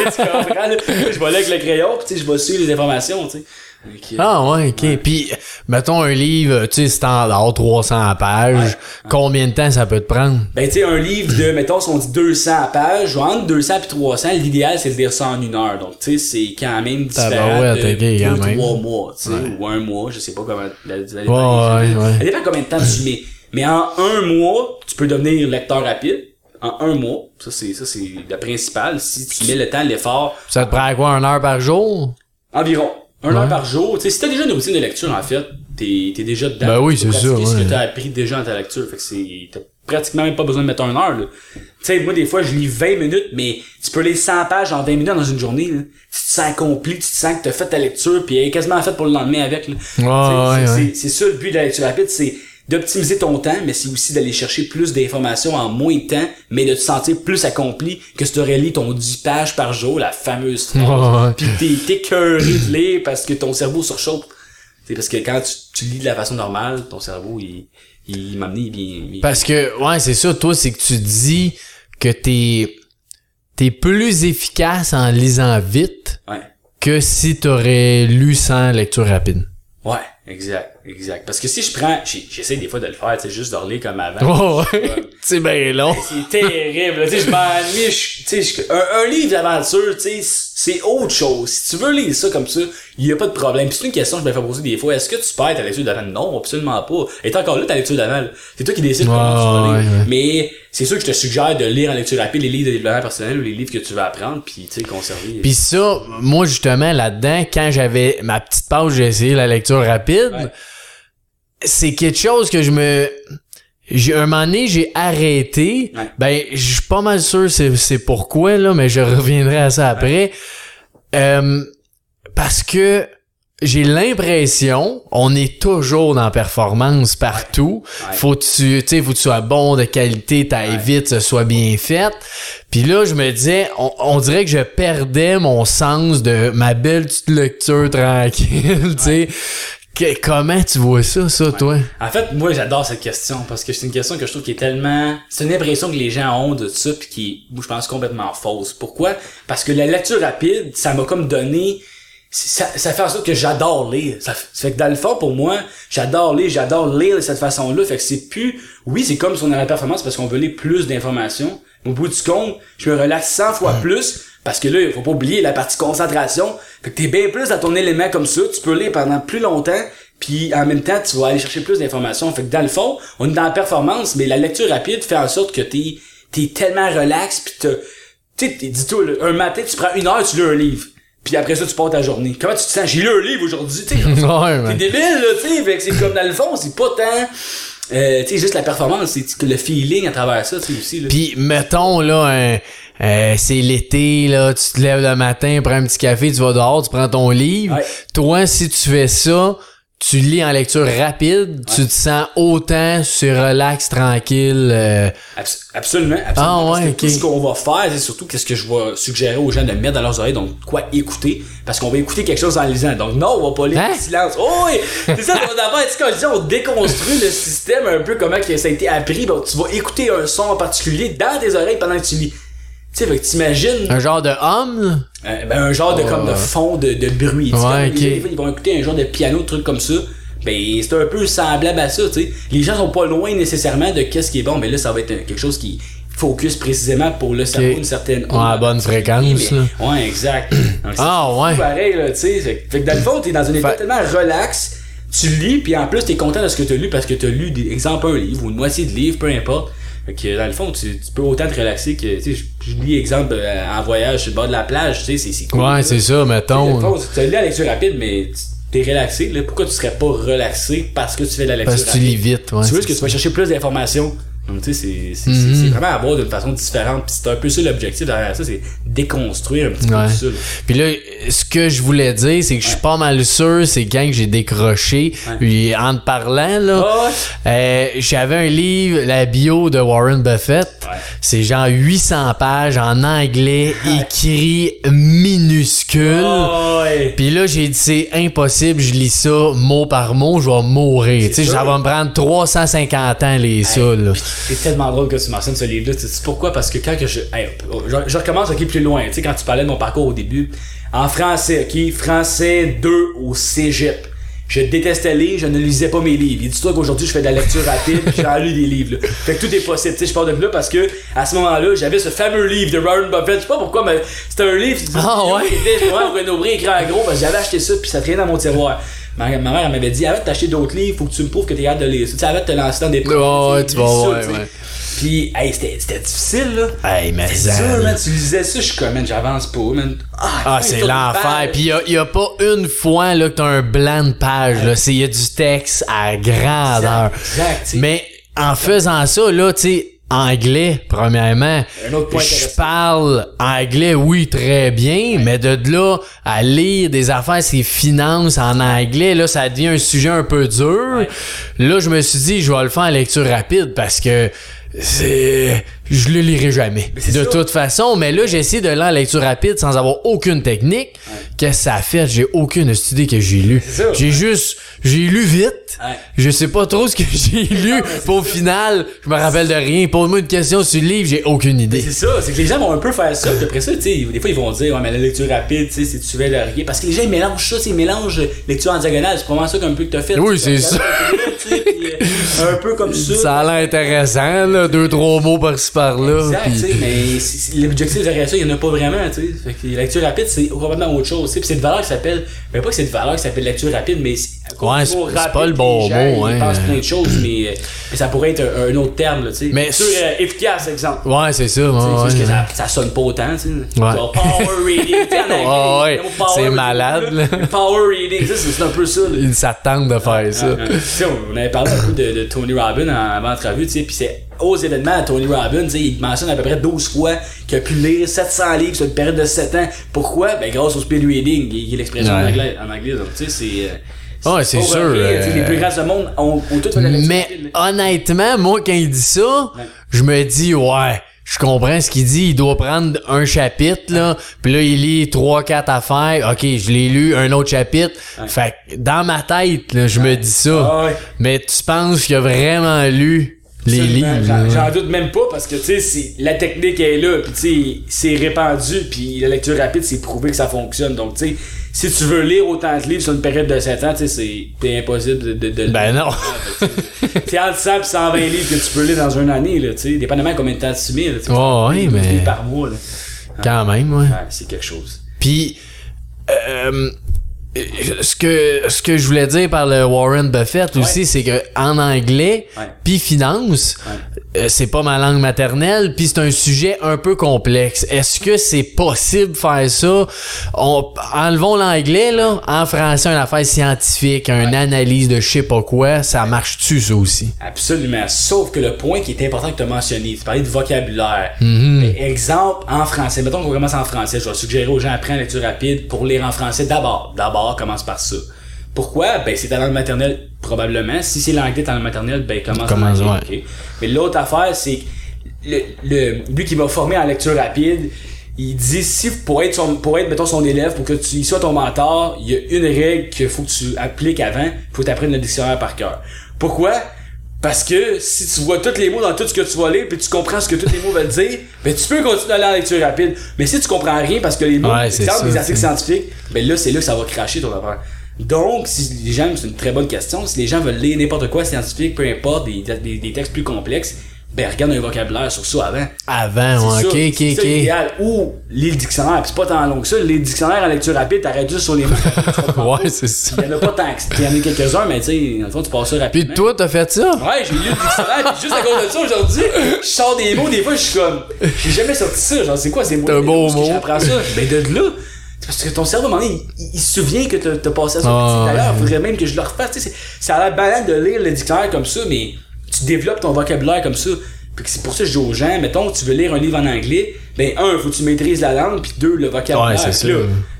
tu comprends, là? Je vais lire avec le crayon, puis je vais suivre les informations, tu sais. Donc, euh, Ah ouais, ok. Puis, mettons un livre, tu sais, standard, 300 pages. Combien de temps ça peut te prendre? Ben, tu sais, un livre de, mettons, si on dit 200 pages, entre 200 et 300, l'idéal, c'est de lire ça en une heure. Donc, tu sais, c'est quand même différent Tabarouette, de deux, quand même. trois mois, tu sais, ou un mois, je sais pas comment, la, la, la- Ouais, ouais, ouais. Ça dépend combien de temps tu mets. Mais en un mois, tu peux devenir lecteur rapide. En un mois, ça c'est, ça c'est le principal. Si tu mets le temps, l'effort, Ça te prend quoi, une heure par jour? environ un Ouais. heure par jour. Tu sais, si t'as déjà une routine de lecture, en fait, t'es, t'es déjà dedans. Ben oui, c'est ça, pratiquer ce ouais. que t'as appris déjà dans ta lecture. Fait que c'est, t'as pratiquement même pas besoin de mettre une heure, là. Tu sais, moi, des fois, je lis 20 minutes, mais tu peux lire 100 pages en 20 minutes dans une journée, là. Tu te sens accompli, tu te sens que t'as fait ta lecture, puis elle est quasiment faite pour le lendemain avec, là. Ouais, ouais. c'est ça le but de la lecture rapide, c'est d'optimiser ton temps, mais c'est aussi d'aller chercher plus d'informations en moins de temps, mais de te sentir plus accompli que si tu aurais lu ton 10 pages par jour, la fameuse phrase. Ouais, ouais. Puis t'es, de lire parce que ton cerveau surchauffe. C'est parce que quand tu, tu lis de la façon normale, ton cerveau, il, il m'a amené bien, bien. Parce que, ouais, c'est ça, toi, c'est que tu dis que t'es, t'es plus efficace en lisant vite Ouais. que si t'aurais lu sans lecture rapide. Ouais, exact, exact. Parce que si je prends, j'essaie des fois de le faire, tu sais, juste de relire comme avant. Oh, ouais. [LAUGHS] c'est bien long. C'est terrible. Tu sais, je m'ennuie. Tu sais, un, un livre d'aventure, tu sais, c'est autre chose. Si tu veux lire ça comme ça, il y a pas de problème. Puis c'est une question que je me fais poser des fois. Est-ce que tu perds ta lecture d'avant? Non, absolument pas. Et encore là, ta lecture d'avant. C'est toi qui décides comment tu vas lire. ouais. Mais c'est sûr que je te suggère de lire en lecture rapide les livres de développement personnel ou les livres que tu vas apprendre, puis tu sais, conserver. Puis ça, moi justement là-dedans, quand j'avais ma petite pause, j'ai essayé la lecture rapide. Ouais. C'est quelque chose que je me j'ai un moment donné, j'ai arrêté. Ouais. Ben, je suis pas mal sûr c'est c'est pourquoi là, mais je reviendrai à ça après. Euh, parce que j'ai l'impression, on est toujours dans performance partout. Ouais. Faut que tu, tu sais, faut que tu sois bon de qualité, t'ailles Ouais. vite, ce soit bien fait. Puis là, je me disais, on, on dirait que je perdais mon sens de ma belle petite lecture tranquille, [LAUGHS] tu sais. Comment tu vois ça, ça, toi? En fait, moi, j'adore cette question parce que c'est une question que je trouve qui est tellement, c'est une impression que les gens ont de ça puis qui, est, moi, je pense complètement fausse. Pourquoi? Parce que la lecture rapide, ça m'a comme donné, ça, ça fait en sorte que j'adore lire. Ça, fait que dans le fond, pour moi, j'adore lire, j'adore lire de cette façon-là. Fait que c'est plus, oui, c'est comme si on a la performance parce qu'on veut lire plus d'informations. Au bout du compte, je me relaxe 100 fois plus parce que là, il faut pas oublier la partie concentration. Fait que t'es bien plus dans ton élément comme ça. Tu peux lire pendant plus longtemps. Puis en même temps, tu vas aller chercher plus d'informations. Fait que dans le fond, on est dans la performance, mais la lecture rapide fait en sorte que t'es t'es tellement relax puis t'as- tu sais, dis-toi, un matin, tu prends une heure, tu lis un livre. Puis après ça, tu pars ta journée. Comment tu te sens? J'ai lu un livre aujourd'hui, tu sais. [LAUGHS] man. débile, là, tu sais. Fait que c'est comme dans le fond, c'est pas tant, euh, tu sais, juste la performance, c'est que le feeling à travers ça, tu sais, aussi, là. Puis mettons là euh, c'est l'été là, tu te lèves le matin, prends un petit café, tu vas dehors, tu prends ton livre. Ouais. Toi, si tu fais ça, tu lis en lecture rapide, tu te sens autant c'est relax, tranquille. euh, Abs- absolument, absolument. Ah, Parce ouais, que ok. Tout ce qu'on va faire, c'est surtout qu'est-ce que je vais suggérer aux gens de mettre dans leurs oreilles, donc quoi écouter, parce qu'on va écouter quelque chose en lisant. Donc non, on va pas lire Hein? en silence. Oh oui, c'est ça qu'on a fait. Quand je dis, on déconstruit le système un peu comment ça a été appris. Donc tu vas écouter un son en particulier dans tes oreilles pendant que tu lis. Tu sais, fait que t'imagines un genre de homme. euh, ben, un genre de comme de fond de, de bruit. Tu sais, Ouais, comme ok. ils vont écouter un genre de piano, de trucs comme ça. Ben, c'est un peu semblable à ça, tu sais. Les gens sont pas loin nécessairement de qu'est-ce qui est bon, mais là, ça va être quelque chose qui focus précisément pour le cerveau une certaine Ouais, à bonne fréquence, là. Ouais, exact. [CLEARS THROAT] Donc, c'est Ah, ouais. pareil, là, tu sais. Fait, fait que dans le fond, t'es dans un état Fait- tellement relax, tu lis, puis en plus, t'es content de ce que t'as lu parce que t'as lu, des, exemple, un livre ou une moitié de livre, peu importe. Fait que dans le fond, tu, tu peux autant te relaxer que, tu sais, je, je lis, exemple, euh, en voyage sur le bord de la plage, tu sais, c'est c'est cool. Ouais, c'est ça, Dans le mettons. fond, tu lu la lecture rapide, mais tu- t'es relaxé, là. Pourquoi tu serais pas relaxé parce que tu fais de la lecture Parce que tu lis vite, ouais. tu veux que tu vas chercher plus d'informations. Donc, tu sais, c'est- Mhm. vraiment à voir d'une façon différente. Puis c'est un peu ça l'objectif derrière ça, c'est déconstruire un petit Ouais. peu tout ça. là. Puis là, ce que je voulais dire, c'est que je suis pas mal sûr, c'est quand que j'ai décroché, puis en te parlant, là, euh, j'avais un livre, la bio de Warren Buffett. C'est genre 800 pages en anglais, [LAUGHS] écrit minuscule. Ouais. Puis là, j'ai dit, c'est impossible, je lis ça mot par mot, je vais mourir. Tu sais, ça va me prendre 350 ans, les ça, là. C'est tellement drôle que tu mentionnes ce livre-là. Tu sais pourquoi? Parce que quand que je, hey, je, je recommence ok plus loin. Tu sais, quand tu parlais de mon parcours au début, en français, ok, français 2 au cégep. Je détestais lire, je ne lisais pas mes livres. Et dis-toi qu'aujourd'hui, je fais de la lecture rapide, puis j'en lu des livres. Là. Fait que tout est possible. Tu sais, je parle de là parce que à ce moment-là, j'avais ce fameux livre de Warren Buffett. Je sais pas pourquoi, mais c'était un livre. Ah ouais? qui était Bré, écran gros, parce que j'avais acheté ça, puis ça traînait dans mon tiroir. Ma, ma mère, m'avait dit, avant de t'acheter d'autres livres, faut que tu me prouves que t'es capable de lire. ça. Tu sais, avant de te lancer dans des Ouais, ouais, tu vas sais. ouais. Puis, hey, c'était difficile, là. Hey, mais C'est ça. dur, man. Tu lisais ça, je suis comme, man, j'avance pas, man. Ah, fin, c'est tourne une l'enfer. Puis il y a, pas une fois là, que t'as un blanc de page. là. C'est- Il y a du texte à grandeur. Exact. Mais en faisant ça, là, tu sais, anglais, premièrement, Un autre point je parle anglais, oui, très bien, mais de là à lire des affaires, c'est finances en anglais, là, ça devient un sujet un peu dur. Là, je me suis dit, je vais le faire en lecture rapide parce que c'est je le lirai jamais. C'est de ça. toute façon mais là j'ai essayé de lire en lecture rapide sans avoir aucune technique. Qu'est-ce que ça a fait? J'ai aucune idée que j'ai lu. C'est ça. j'ai juste j'ai lu vite. Ouais. je sais pas trop ce que [LAUGHS] j'ai lu. puis au final je me rappelle de rien. Pose-moi une question sur le livre j'ai aucune idée. C'est ça, c'est que les gens vont un peu faire ça, puis après ça, tu sais, des fois ils vont dire, ouais, mais la lecture rapide, tu sais, si tu veux le rien. Parce que les gens ils mélangent ça, c'est ils mélangent lecture en diagonale, c'est probablement ça qu'un peu que t'as fait. Oui, c'est peu, puis, euh, un peu comme ça. ça a l'air intéressant là. Deux trois mots par-ci par-là Exact, puis- mais l'objectif derrière ça, il y en a pas vraiment, tu sais. Fait que lecture rapide, c'est complètement autre chose. Puis c'est une valeur qui s'appelle, ben pas que c'est une valeur qui s'appelle lecture rapide, mais Ouais, c'est- pas le bon gens, mot, Ils hein. pensent plein de choses, mais, euh, mais ça pourrait être un, un autre terme, là, tu sais. Mais euh, efficace, exemple. ouais c'est ça ouais, ouais, que ça, ça sonne pas autant, tu sais. Ouais. Genre power reading, [LAUGHS] Ah ouais, c'est malade, là. [LAUGHS] Power reading, c'est un peu ça, là. ça tente de faire ça Ah, ah. On avait parlé un peu de, de Tony Robbins en avant entrevue, tu sais, puis c'est aux événements, Tony Robbins, il mentionne à peu près 12 fois qu'il a pu lire 700 livres sur une période de 7 ans. Pourquoi? Ben, grâce au speed reading, il y a l'expression en Ouais. anglais, en anglais, tu sais, c'est... euh, Ouais, c'est sûr, euh, Les plus grands du monde ont, ont tout fait la lecture Mais honnêtement, moi, quand il dit ça, Ouais. je me dis, ouais, je comprends ce qu'il dit. Il doit prendre un chapitre, là, puis là, il lit trois, quatre affaires. OK, je l'ai lu, un autre chapitre. Fait que dans ma tête, là, je me dis ça. Ah ouais. Mais tu penses qu'il a vraiment lu les livres? J'en- doute même pas parce que tu sais la technique est là puis tu sais c'est répandu puis la lecture rapide c'est prouvé que ça fonctionne donc tu sais si tu veux lire autant de livres sur une période de 7 ans tu sais c'est impossible de, de, Ben non. C'est entre 100 et 120 livres que tu peux lire dans une année, là, tu sais. Dépendamment combien de temps tu mets, là, ouais, Livres mais- Par mois, là. Quand même, ouais. Ouais, c'est quelque chose. Puis, euh, ce que ce que je voulais dire par le Warren Buffett aussi, Ouais. c'est que en anglais, puis finance, Ouais. Euh, c'est pas ma langue maternelle, puis c'est un sujet un peu complexe. Est-ce que c'est possible de faire ça? On, enlevons l'anglais là, en français, une affaire scientifique, une analyse de je sais pas quoi, ça marche-tu ça aussi? Absolument. Sauf que le point qui est important que tu as mentionné, tu parlais de vocabulaire. Mais exemple, en français. Mettons qu'on commence en français. Je vais suggérer aux gens apprendre la lecture rapide pour lire en français d'abord. D'abord, commence par ça. Pourquoi? Ben, c'est ta langue maternelle, probablement. Si c'est l'anglais ta langue maternelle, ben, commence en Commence, anglais. ok? Mais l'autre affaire, c'est que le, le, lui qui m'a formé en lecture rapide, il dit si pour être son, pour être mettons son élève pour que tu il soit ton mentor il y a une règle qu'il faut que tu appliques avant faut que tu apprennes le dictionnaire par cœur pourquoi? Parce que si tu vois tous les mots dans tout ce que tu vas lire puis tu comprends ce que tous les mots veulent dire ben tu peux continuer à lire en lecture rapide mais si tu comprends rien parce que les mots Ouais, c'est les articles scientifiques ben là c'est là que ça va cracher ton affaire donc, si les gens, c'est une très bonne question, si les gens veulent lire n'importe quoi scientifique, peu importe, des, des, des textes plus complexes, ben regarde un vocabulaire sur ça avant. Avant, ouais, ok, ok, ça ok. l'idéal. Ou lis le dictionnaire, puis c'est pas tant long que ça. Les dictionnaires en lecture rapide, t'arrêtes juste sur les mots. [LAUGHS] Ouais, c'est ça. Il y en a pas tant que ça. Il y en a quelques-uns, mais tu sais, dans le fond, tu passes ça rapidement. Puis toi, t'as fait ça? Ouais, j'ai lu le dictionnaire, pis juste à cause de ça aujourd'hui, je sors des mots, des fois, je suis comme, j'ai jamais sorti ça, genre, c'est quoi ces mots? C'est un beau mot. J'apprends ça? Ben, de là, parce que ton cerveau, à un moment donné, il, il se souvient que t'as t'as passé à ça. Ah, D'ailleurs, ouais. faudrait même que je le refasse, tu sais, c'est- ça a l'air banal de lire le dictionnaire comme ça, mais tu développes ton vocabulaire comme ça. Puis que c'est pour ça que je dis aux gens, mettons, tu veux lire un livre en anglais, ben, un, faut que tu maîtrises la langue, puis deux, le vocabulaire. Ouais, c'est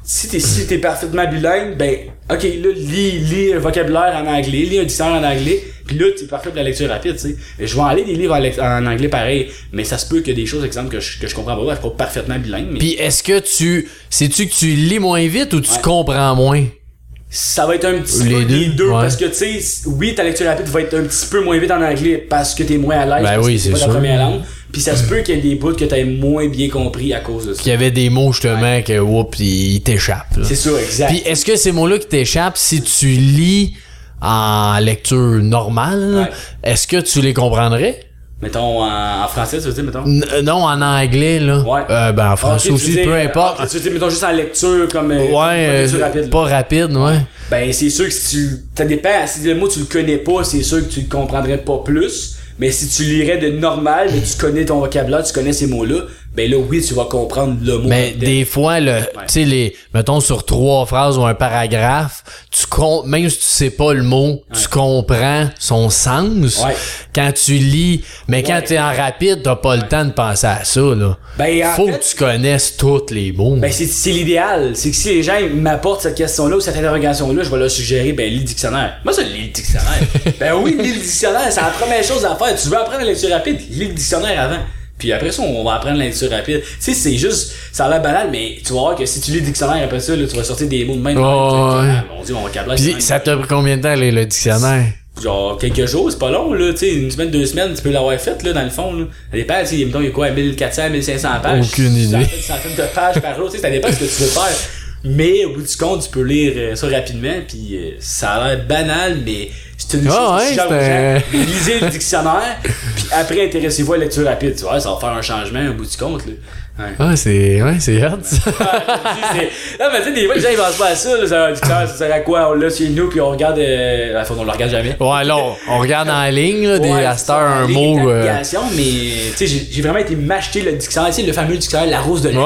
si t'es si t'es parfaitement bilingue, ben ok là lis lis un vocabulaire en anglais, lis un dictionnaire en anglais, puis là t'es parfait pour la lecture rapide, tu sais. Je vais en lire des livres en, anglais pareil, mais ça se peut que des choses, exemple que je, que je comprends pas, je suis pas parfaitement bilingue, mais Puis est-ce que tu. Sais-tu que tu lis moins vite ou tu Ouais. comprends moins? ça va être un petit Les peu deux, les deux ouais. parce que tu sais oui ta lecture rapide va être un petit peu moins vite en anglais parce que t'es moins à l'aise Ben oui, c'est pas sûr. ta première langue, puis ça se peut qu'il y ait des bouts que t'aies moins bien compris à cause de ça. Qu'il y avait des mots justement que oups, ils t'échappent. là. C'est ça exact. Puis est-ce que ces mots-là qui t'échappent, si tu lis en lecture normale, Ouais. est-ce que tu les comprendrais? mettons en, en français, tu veux dire mettons? N- euh, non, en anglais, là. Ouais. Euh, ben en Ah, français aussi, peu importe. ah, tu veux dire, mettons juste en lecture comme euh, ouais, pas lecture euh, rapide, là. pas rapide, ouais. Ben, c'est sûr que si tu. Ça dépend. Si le mot tu le connais pas, c'est sûr que tu le comprendrais pas plus. Mais si tu lirais de normal, mais tu connais ton vocabulaire, tu connais ces mots-là, ben là, oui, tu vas comprendre le mot. Mais des fois, le, tu sais, les, mettons sur trois phrases ou un paragraphe, tu com- même si tu sais pas le mot, tu comprends son sens Ouais. quand tu lis. Mais quand tu es en rapide, t'as pas le temps de penser à ça, là. Ben, en Faut fait- que tu connaisses tous les mots. Ben, c'est, c'est l'idéal. C'est que si les gens m'apportent cette question-là ou cette interrogation-là, je vais leur suggérer, ben, lis le dictionnaire. Moi, ça, lis le dictionnaire. [LAUGHS] ben oui, lis le dictionnaire. C'est la première chose à faire. Tu veux apprendre la lecture rapide, lis le dictionnaire avant. Puis après ça, on va apprendre lecture rapide. Tu sais, c'est juste, ça a l'air banal, mais tu vas voir que si tu lis le dictionnaire après ça, là, tu vas sortir des mots de même. Ouais, Ah, ouais. mon dieu, mon vocabulaire. Puis c'est ça t'a pris combien de temps, les- le dictionnaire? genre quelques jours, c'est pas long là, tu sais, une semaine, deux semaines, tu peux l'avoir fait là dans le fond là. Ça dépend, tu sais, il y a quoi, 1400, 1500 pages. Aucune idée. Centaines, centaines de pages par jour, tu sais, ça dépend de ce que tu veux faire. Mais au bout du compte, tu peux lire euh, ça rapidement, puis euh, ça a l'air banal, mais c'est une Ah chose ouais, gens. Lisez le dictionnaire, puis après intéressez-vous à la lecture rapide. Tu vois, ça va faire un changement au bout du compte là. Ouais. Ah, c'est, ouais, c'est hot, ça. non, mais tu sais, des fois, les gens, ils pensent pas à ça, là, ça, dictionnaire, ça sert à quoi? On l'a chez nous, puis on regarde, euh, enfin, on le regarde jamais. Ouais, là, on, regarde en ligne, là, des Ouais, un mot. euh, mais tu sais, j'ai vraiment été m'acheter le dictionnaire, tu sais, le fameux dictionnaire La Rose de Ouais, la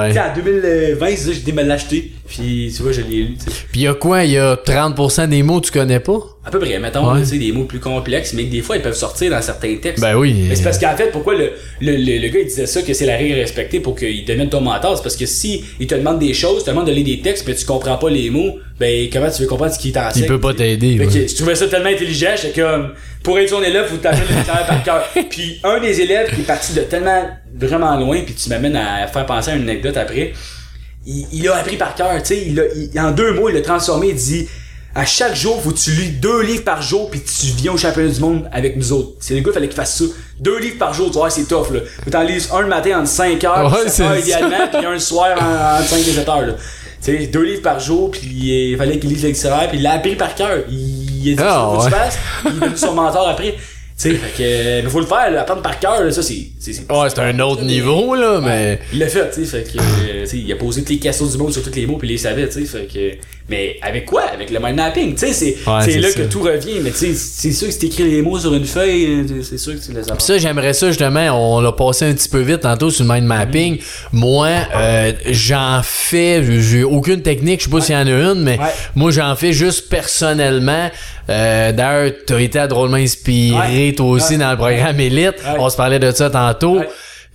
ouais, Tu sais, ouais. en 2020, c'est ça, j'ai été me l'acheter. Puis, tu vois, je l'ai lu, tu sais. Puis y a quoi? Y a 30% des mots que tu connais pas? À peu près, mettons, Ouais. tu sais, des mots plus complexes, mais que des fois, ils peuvent sortir dans certains textes. Ben oui. Mais c'est parce qu'en fait, pourquoi le, le, le, le gars il disait ça, que c'est la règle respectée pour qu'il devienne ton mentor, c'est parce que si il te demande des choses, te demande de lire des textes, mais tu comprends pas les mots, ben comment tu veux comprendre ce qu'il t'enseigne? Il peut pas t'aider. Fait ouais. que je trouvais ça tellement intelligent, j'étais comme, pour être son élève, faut t'apprendre le par cœur. [LAUGHS] Puis un des élèves qui est parti de tellement vraiment loin, puis tu m'amènes à faire penser à une anecdote après, il, il a appris par cœur, tu sais, il en deux mots, il l'a transformé, il dit, à chaque jour, faut que tu lis deux livres par jour, puis tu viens au championnat du monde avec nous autres. C'est le gars, fallait qu'il fasse ça. Deux livres par jour, tu vois, c'est tough, là. Faut t'en lire un le matin entre 5 heures, Ouais, 7 heures c'est idéalement, puis un le soir en, entre 5 et 7 heures, là. Tu sais, deux livres par jour, puis il fallait qu'il lise le dictionnaire, puis il l'a appris par cœur. Il, il a dit tu fasses, puis il est devenu son mentor après. Sais, fait que, euh, faut le faire, apprendre par cœur, là, ça, c'est, Ouais, c'est un autre niveau, là, mais. il l'a fait, tu sais, fait que, euh, tu sais, il a posé toutes les questions du monde sur tous les mots, puis il les savait, tu sais, fait que, mais avec quoi? Avec le mind mapping, tu sais, c'est, Ouais, là ça. que tout revient, mais tu sais, c'est sûr que si t'écris les mots sur une feuille, euh, c'est sûr que tu les. Pis ça, j'aimerais ça justement. On l'a passé un petit peu vite tantôt sur le mind mapping. Moi, euh, j'en fais. J'ai aucune technique. Je sais pas s'il y en a une, mais moi, j'en fais juste personnellement. Euh, D'ailleurs, t'as été à drôlement inspiré, Toi aussi, dans le programme Elite. Ouais. On se parlait de ça tantôt.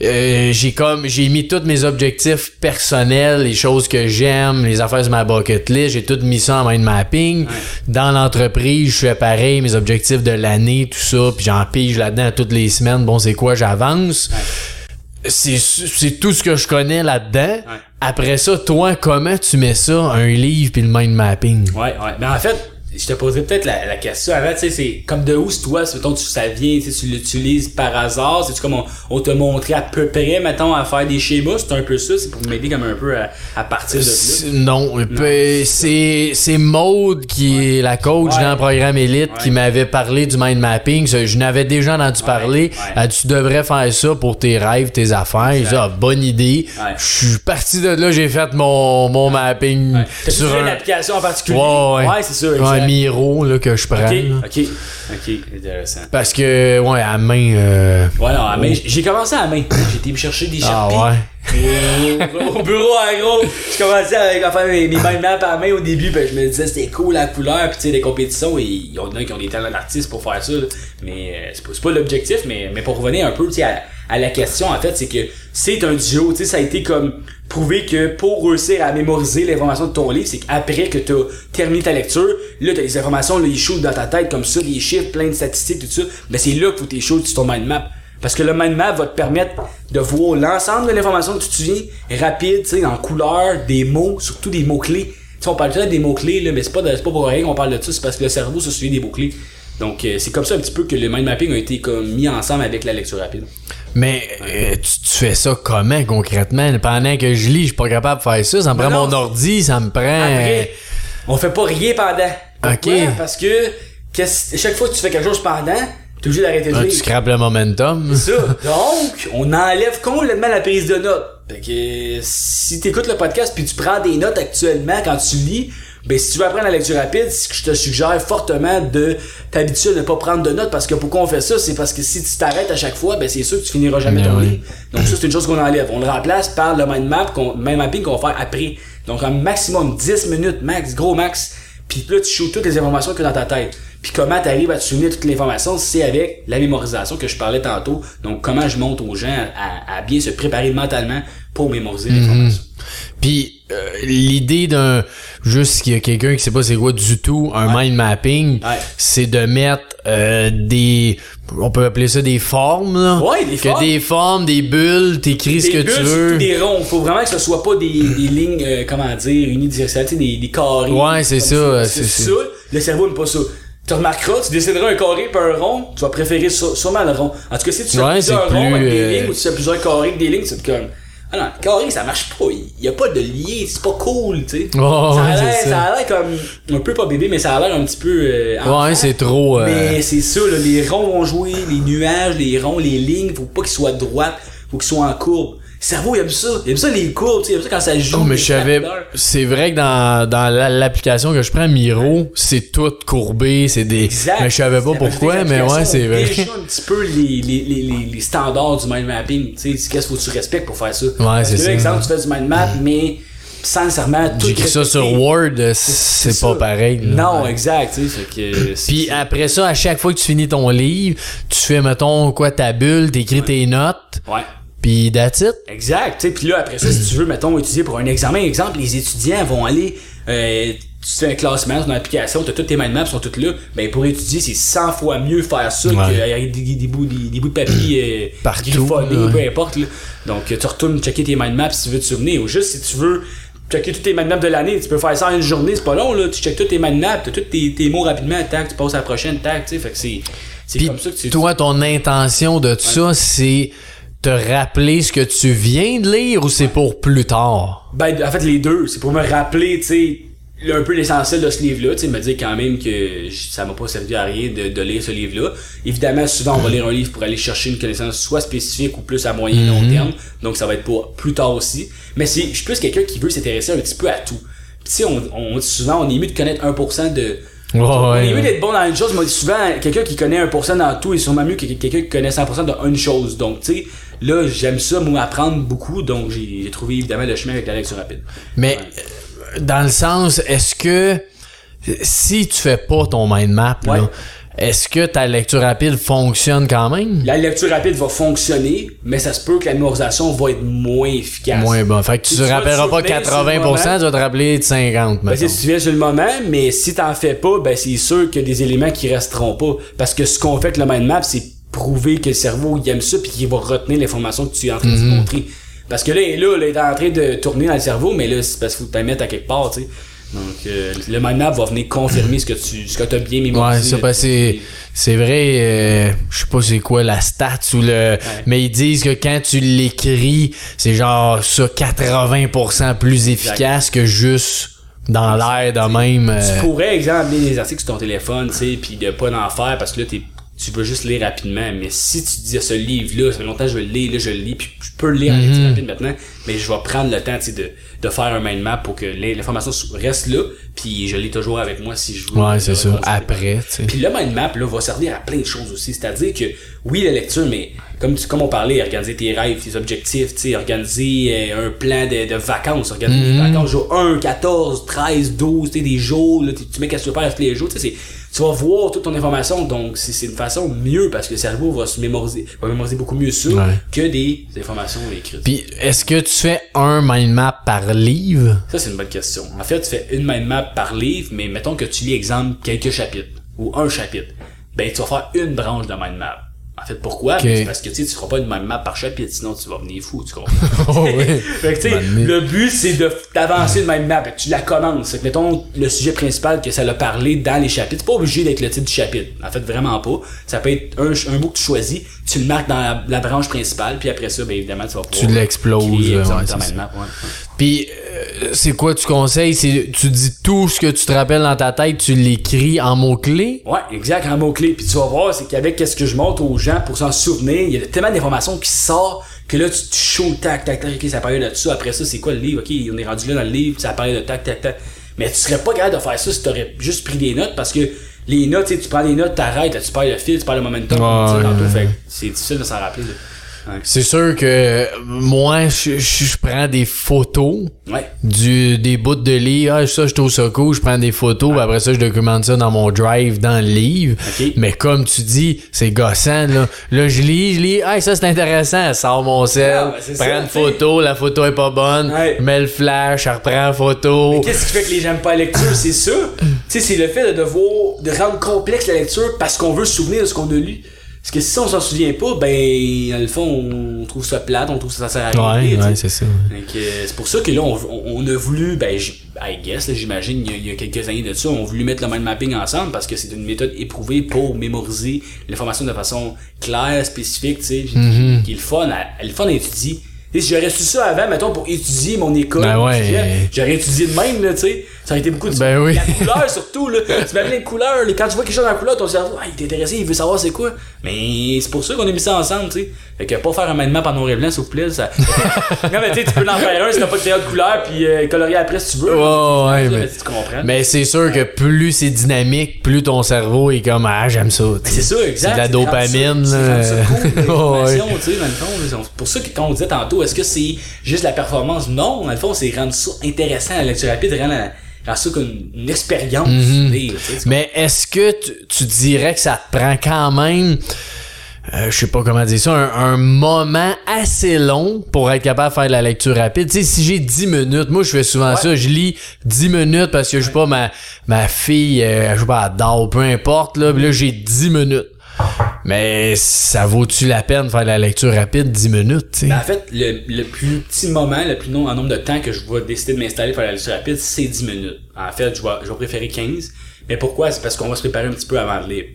Euh, j'ai comme j'ai mis tous mes objectifs personnels, les choses que j'aime, les affaires de ma bucket list, j'ai tout mis ça en mind mapping. Dans l'entreprise, je fais pareil, mes objectifs de l'année, tout ça, puis j'en pige là-dedans toutes les semaines. Bon, c'est quoi, j'avance. C'est c'est tout ce que je connais là-dedans. Après ça, toi, comment tu mets ça, un livre puis le mind mapping? Ouais, ouais. Mais en fait, je te poserais peut-être la, la question avant, tu sais, c'est comme de où c'est toi, mettons, tu, ça vient, tu l'utilises par hasard, c'est comme on, on t'a montré à peu près, mettons, à faire des schémas, c'est un peu ça, c'est pour m'aider comme un peu à, à partir de là. Non, c'est c'est Maude qui est la coach Ouais. dans le programme élite Ouais. qui m'avait parlé du mind mapping. Je n'avais déjà entendu parler. tu devrais faire ça pour tes rêves, tes affaires. Ah, bonne idée. Je suis parti de là, j'ai fait mon, mon mapping sur une un application en particulier? Ouais, ouais. c'est ça, Miro là, que je prends. Ok, ok, ok, intéressant. Parce que, ouais, à main. euh, Ouais, non, à main, j'ai commencé à main. J'ai été me chercher des Ah Sharpies. ouais. [LAUGHS] au bureau en gros je commençais à faire mes, mes mind maps à main au début ben, je me disais c'était cool la couleur puis tu sais les compétitions et il y en a qui ont des talents d'artistes pour faire ça là. mais euh, c'est pas, l'objectif mais, mais pour revenir un peu à, à la question en fait c'est que c'est un duo tu sais ça a été comme prouvé que pour réussir à mémoriser l'information de ton livre c'est qu'après que t'as terminé ta lecture là t'as les informations là ils shootent dans ta tête comme ça les chiffres plein de statistiques tout ça ben c'est là que faut tes shoots sur ton mind map parce que le mind map va te permettre de voir l'ensemble de l'information que tu te rapide, tu sais, en couleur, des mots, surtout des mots-clés. Tu on parle temps des mots-clés, là, mais c'est pas, pas pour rien qu'on parle de ça, c'est parce que le cerveau se souvient des mots-clés. Donc, euh, c'est comme ça un petit peu que le mind mapping a été comme mis ensemble avec la lecture rapide. Mais euh, tu, tu fais ça comment concrètement? Pendant que je lis, je suis pas capable de faire ça. Ça me prend non. mon ordi, ça me prend. Après, on fait pas rien pendant. Pourquoi? Ok. Parce que chaque fois que tu fais quelque chose pendant, t'es obligé d'arrêter de Ah, lire. tu scrapes le momentum. ça. [LAUGHS] Donc, on enlève complètement la prise de notes. Fait que si t'écoutes le podcast puis tu prends des notes actuellement quand tu lis, ben si tu veux apprendre la lecture rapide, c'est que je te suggère fortement de t'habituer à ne pas prendre de notes parce que pourquoi on fait ça, c'est parce que si tu t'arrêtes à chaque fois, ben c'est sûr que tu finiras jamais Ben ton oui. livre. Donc ça c'est une chose qu'on enlève. On le remplace par le mind map, qu'on, mind mapping qu'on va faire après. Donc un maximum 10 minutes max, gros max. Puis là tu shoots toutes les informations que dans ta tête. Puis comment tu arrives à te souvenir toutes les informations, c'est avec la mémorisation que je parlais tantôt. Donc comment je montre aux gens à, à bien se préparer mentalement pour mémoriser l'information. Puis euh, l'idée d'un juste qu'il y a quelqu'un qui sait pas c'est quoi du tout un mind mapping, Ouais. c'est de mettre euh, des on peut appeler ça des formes là. Ouais, des que formes. des formes, des bulles, t'écris ce que bulles, tu veux. des ronds. Faut vraiment que ce soit pas des, des lignes, euh, comment dire, unidirectionnelles, des, des carrés. Ouais, c'est ça, c'est- ça, le cerveau n'aime pas ça. Tu remarqueras, tu décideras un carré par un rond, tu vas préférer sû- sûrement le rond. En tout cas, si tu fais Ouais, plusieurs c'est ronds plus, avec des euh, lignes ou tu fais plusieurs carrés avec des lignes, c'est comme... Ah non, carré, ça marche pas. Il y a pas de lien, c'est pas cool, tu sais. Oh, ça, a l'air, c'est ça. ça a l'air comme... Un peu pas bébé, mais ça a l'air un petit peu... euh, Ouais, c'est trop euh, Mais c'est ça, là, les ronds vont jouer, les nuages, les ronds, les lignes, faut pas qu'ils soient droites, faut qu'ils soient en courbe. Le cerveau, il aime ça. Il aime ça les courbes, tu sais, il aime ça quand ça joue. Oh, mais je savais, c'est vrai que dans, dans la- l'application que je prends, Miro, c'est tout courbé, c'est des, Exact. mais je savais pas pourquoi, mais ouais, c'est vrai. Déjà un petit peu les, les, les, standards du mind mapping, tu sais, qu'est-ce qu'il faut que tu respectes pour faire ça. Parce c'est ça. exemple, tu fais du mind map, mais sans nécessairement tout J'écris ça sur. Word, c'est pas pareil. là. Non, Ouais. exact, tu sais, fait que... Puis après ça, à chaque fois que tu finis ton livre, tu fais, mettons, quoi, ta bulle, t'écris tes notes, Ouais. Puis that's it. Exact, tu sais, puis là après ça, si tu veux, mettons, étudier pour un examen, exemple, les étudiants vont aller, euh, tu fais un classement sur une application, t'as toutes tes mind maps sont toutes là, ben pour étudier, c'est 100 fois mieux faire ça Ouais. qu'avec des, des, bouts, des, des bouts de papier euh, Partout, griffonnés, ouais. peu importe, là. Donc tu retournes checker tes mind maps si tu veux te souvenir, ou juste si tu veux checker tous tes mind maps de l'année, tu peux faire ça en une journée, c'est pas long, là, tu checkes tous tes mind maps, t'as tous tes, tes mots rapidement, tac, tu passes à la prochaine, tac, tu sais, fait que c'est, comme ça que tu... toi, ton intention de ça, c'est te rappeler ce que tu viens de lire ou c'est pour plus tard? Ben, en fait, les deux. C'est pour me rappeler, tu sais, un peu l'essentiel de ce livre-là, tu sais, me dire quand même que ça m'a pas servi à rien de, de lire ce livre-là. Évidemment, souvent, on va lire un livre pour aller chercher une connaissance soit spécifique ou plus à moyen et long terme. Donc, ça va être pour plus tard aussi. Mais je suis plus quelqu'un qui veut s'intéresser un petit peu à tout. Tu sais, on, on souvent, on est mieux de connaître 1% de, on est mieux ouais. d'être bon dans une chose, mais souvent, quelqu'un qui connaît 1% dans tout est sûrement mieux que quelqu'un qui connaît 100% dans une chose. Donc, tu sais, là, j'aime ça, moi, apprendre beaucoup, donc j'ai trouvé évidemment le chemin avec la lecture rapide. Mais euh, dans le sens, est-ce que si tu fais pas ton mind map, Ouais. là, est-ce que ta lecture rapide fonctionne quand même? La lecture rapide va fonctionner, mais ça se peut que la mémorisation va être moins efficace. Moins bon. Fait que tu Tu te rappelleras pas souvenir sur le 80%, moment. tu vas te rappeler de 50, Ben, mettons. c'est si tu viens sur le moment, mais si t'en fais pas, ben c'est sûr qu'il y a des éléments qui resteront pas. Parce que ce qu'on fait avec le mind map, c'est prouver que le cerveau il aime ça puis qu'il va retenir l'information que tu es en train Mhm. de te montrer. Parce que là, il est là, là, il est en train de tourner dans le cerveau, mais là, c'est parce qu'il faut que tu la mettes à quelque part, tu sais. Donc, euh, le mind map va venir confirmer ce que tu ce que as bien mémorisé. Ouais, c'est, c'est vrai, euh, je sais pas c'est quoi la stat ou le, mais ils disent que quand tu l'écris, c'est genre ça 80% plus efficace que juste dans l'air de même. euh, Tu pourrais, exemple, lire des articles sur ton téléphone, tu sais, puis de pas en faire parce que là, t'es, tu veux juste lire rapidement. Mais si tu dis ce livre-là, ça fait longtemps que je le lire, là, je le lis, puis je peux le lire en Mhm. rapide maintenant, mais je vais prendre le temps, tu sais, de, de faire un mind map pour que l'information reste là, puis je l'ai toujours avec moi si je veux. ouais, c'est ça. Après, tu sais. Puis le mind map là, va servir à plein de choses aussi. C'est-à-dire que oui, la lecture, mais comme, tu, comme on parlait, organiser tes rêves, tes objectifs, tu sais, organiser euh, un plan de, de vacances, organiser des vacances, jour 1, 14, 13, 12, tu sais, des jours, là, tu mets tu veux faire tous les jours, tu sais, c'est- tu vas voir toute ton information, donc c'est c'est une façon mieux parce que le cerveau va se mémoriser, va mémoriser beaucoup mieux ça Ouais. que des informations écrites. Puis, est-ce que tu fais un mind map par livre? Ça, c'est une bonne question. En fait, tu fais une mind map par livre, mais mettons que tu lis, exemple, quelques chapitres, ou un chapitre. Ben, tu vas faire une branche de mind map. En fait, pourquoi? Parce que, tu sais, tu feras pas une mind map par chapitre, sinon tu vas venir fou, tu comprends? [LAUGHS] Oh, oui. [LAUGHS] fait que, tu le but, c'est de, d'avancer une mind map. Fait que tu la commences. Fait que, mettons, le sujet principal que ça l'a parlé dans les chapitres, c'est pas obligé d'être le titre du chapitre. En fait, vraiment pas. Ça peut être un, un mot que tu choisis, tu le marques dans la, la branche principale, puis après ça, ben, évidemment, tu vas pouvoir... l'exploses, mind map, ouais, ouais. Puis, euh, c'est quoi tu conseilles? C'est, tu dis tout ce que tu te rappelles dans ta tête, tu l'écris en mots-clés? Ouais, exact, en mot-clé. Puis tu vas voir, c'est qu'avec qu'est-ce que je montre aux gens pour s'en souvenir, il y a tellement d'informations qui sortent que là, tu te chaud, tac, tac, tac, ok, ça parlait de ça. Après ça, c'est quoi le livre? Ok, on est rendu là dans le livre, ça parlait de tac, tac, tac. Mais tu serais pas capable de faire ça si t'aurais juste pris des notes parce que les notes, tu sais, tu prends des notes, t'arrêtes, là, tu perds le fil, tu perds le momentum, Ouais, fait c'est difficile de s'en rappeler. là. Ouais. C'est sûr que moi, je, je, je prends des photos Ouais. du des bouts de livre. Ah, ça, je trouve ça cool. Je prends des photos. puis après ça, je documente ça dans mon drive, dans le livre. Mais comme tu dis, c'est gossant, là. Là, je lis, je lis. Ah, ça, c'est intéressant. Sors mon sel. Ah, ben, prends ça, une photo. La photo est pas bonne. Mets le flash. Je reprends la photo. Qu'est-ce qui fait que les gens n'aiment pas la lecture? C'est ça. [LAUGHS] c'est le fait de devoir, de rendre complexe la lecture parce qu'on veut se souvenir de ce qu'on a lu. Parce que si on s'en souvient pas, ben, dans le fond, on trouve ça plate, on trouve ça sert à rien. Ouais, ouais, c'est ça. Donc, euh, c'est pour ça que là, on, a voulu, ben, I guess, là, j'imagine, il y, a, il y a quelques années de ça, on a voulu mettre le mind mapping ensemble parce que c'est une méthode éprouvée pour mémoriser l'information de façon claire, spécifique, tu sais, puis Mm-hmm. qui est le fun à, le fun à étudier. Si j'aurais su ça avant, mettons, pour étudier mon école, Ben mon ouais. sujet, j'aurais étudié de même, là, tu sais. Ça aurait été beaucoup de Ben oui. La couleur, [LAUGHS] surtout, là. Tu m'as les couleurs. Quand tu vois quelque chose dans la couleur, ton cerveau, ah, il est intéressé, il veut savoir c'est quoi. Mais c'est pour ça qu'on a mis ça ensemble, tu sais. Fait que pas faire un mind map en noir et blanc, s'il vous plaît, ça. [LAUGHS] non, mais tu sais, tu peux en faire un si t'as pas de théâtre de couleur, puis euh, colorier après si tu veux. Ouais, mais, tu comprends. Mais c'est sûr que plus c'est dynamique, plus ton cerveau est comme ah j'aime ça. C'est ça, exact. C'est de la dopamine. C'est cool, [LAUGHS] Ouais. dans le fond. pour ça que quand on disait tantôt, est-ce que c'est juste la performance? Non, dans le fond, c'est rendre ça intéressant, la lecture rapide, rendre, la- ça comme une expérience. Mhm. Mais est-ce que tu, tu dirais que ça te prend quand même, euh, je sais pas comment dire ça, un, un moment assez long pour être capable de faire de la lecture rapide? Tu sais, si j'ai 10 minutes, moi je fais souvent ça, je lis 10 minutes parce que je sais pas, ma, ma fille, euh, je sais pas, elle dort, peu importe, là, là j'ai 10 minutes. Mais ça vaut-tu la peine de faire la lecture rapide 10 minutes, tu sais? Ben, en fait, le, le plus petit moment, le plus long en nombre de temps que je vais décider de m'installer pour la lecture rapide, c'est 10 minutes. En fait, je vais, je vais préférer 15. Mais pourquoi? C'est parce qu'on va se préparer un petit peu avant de lire.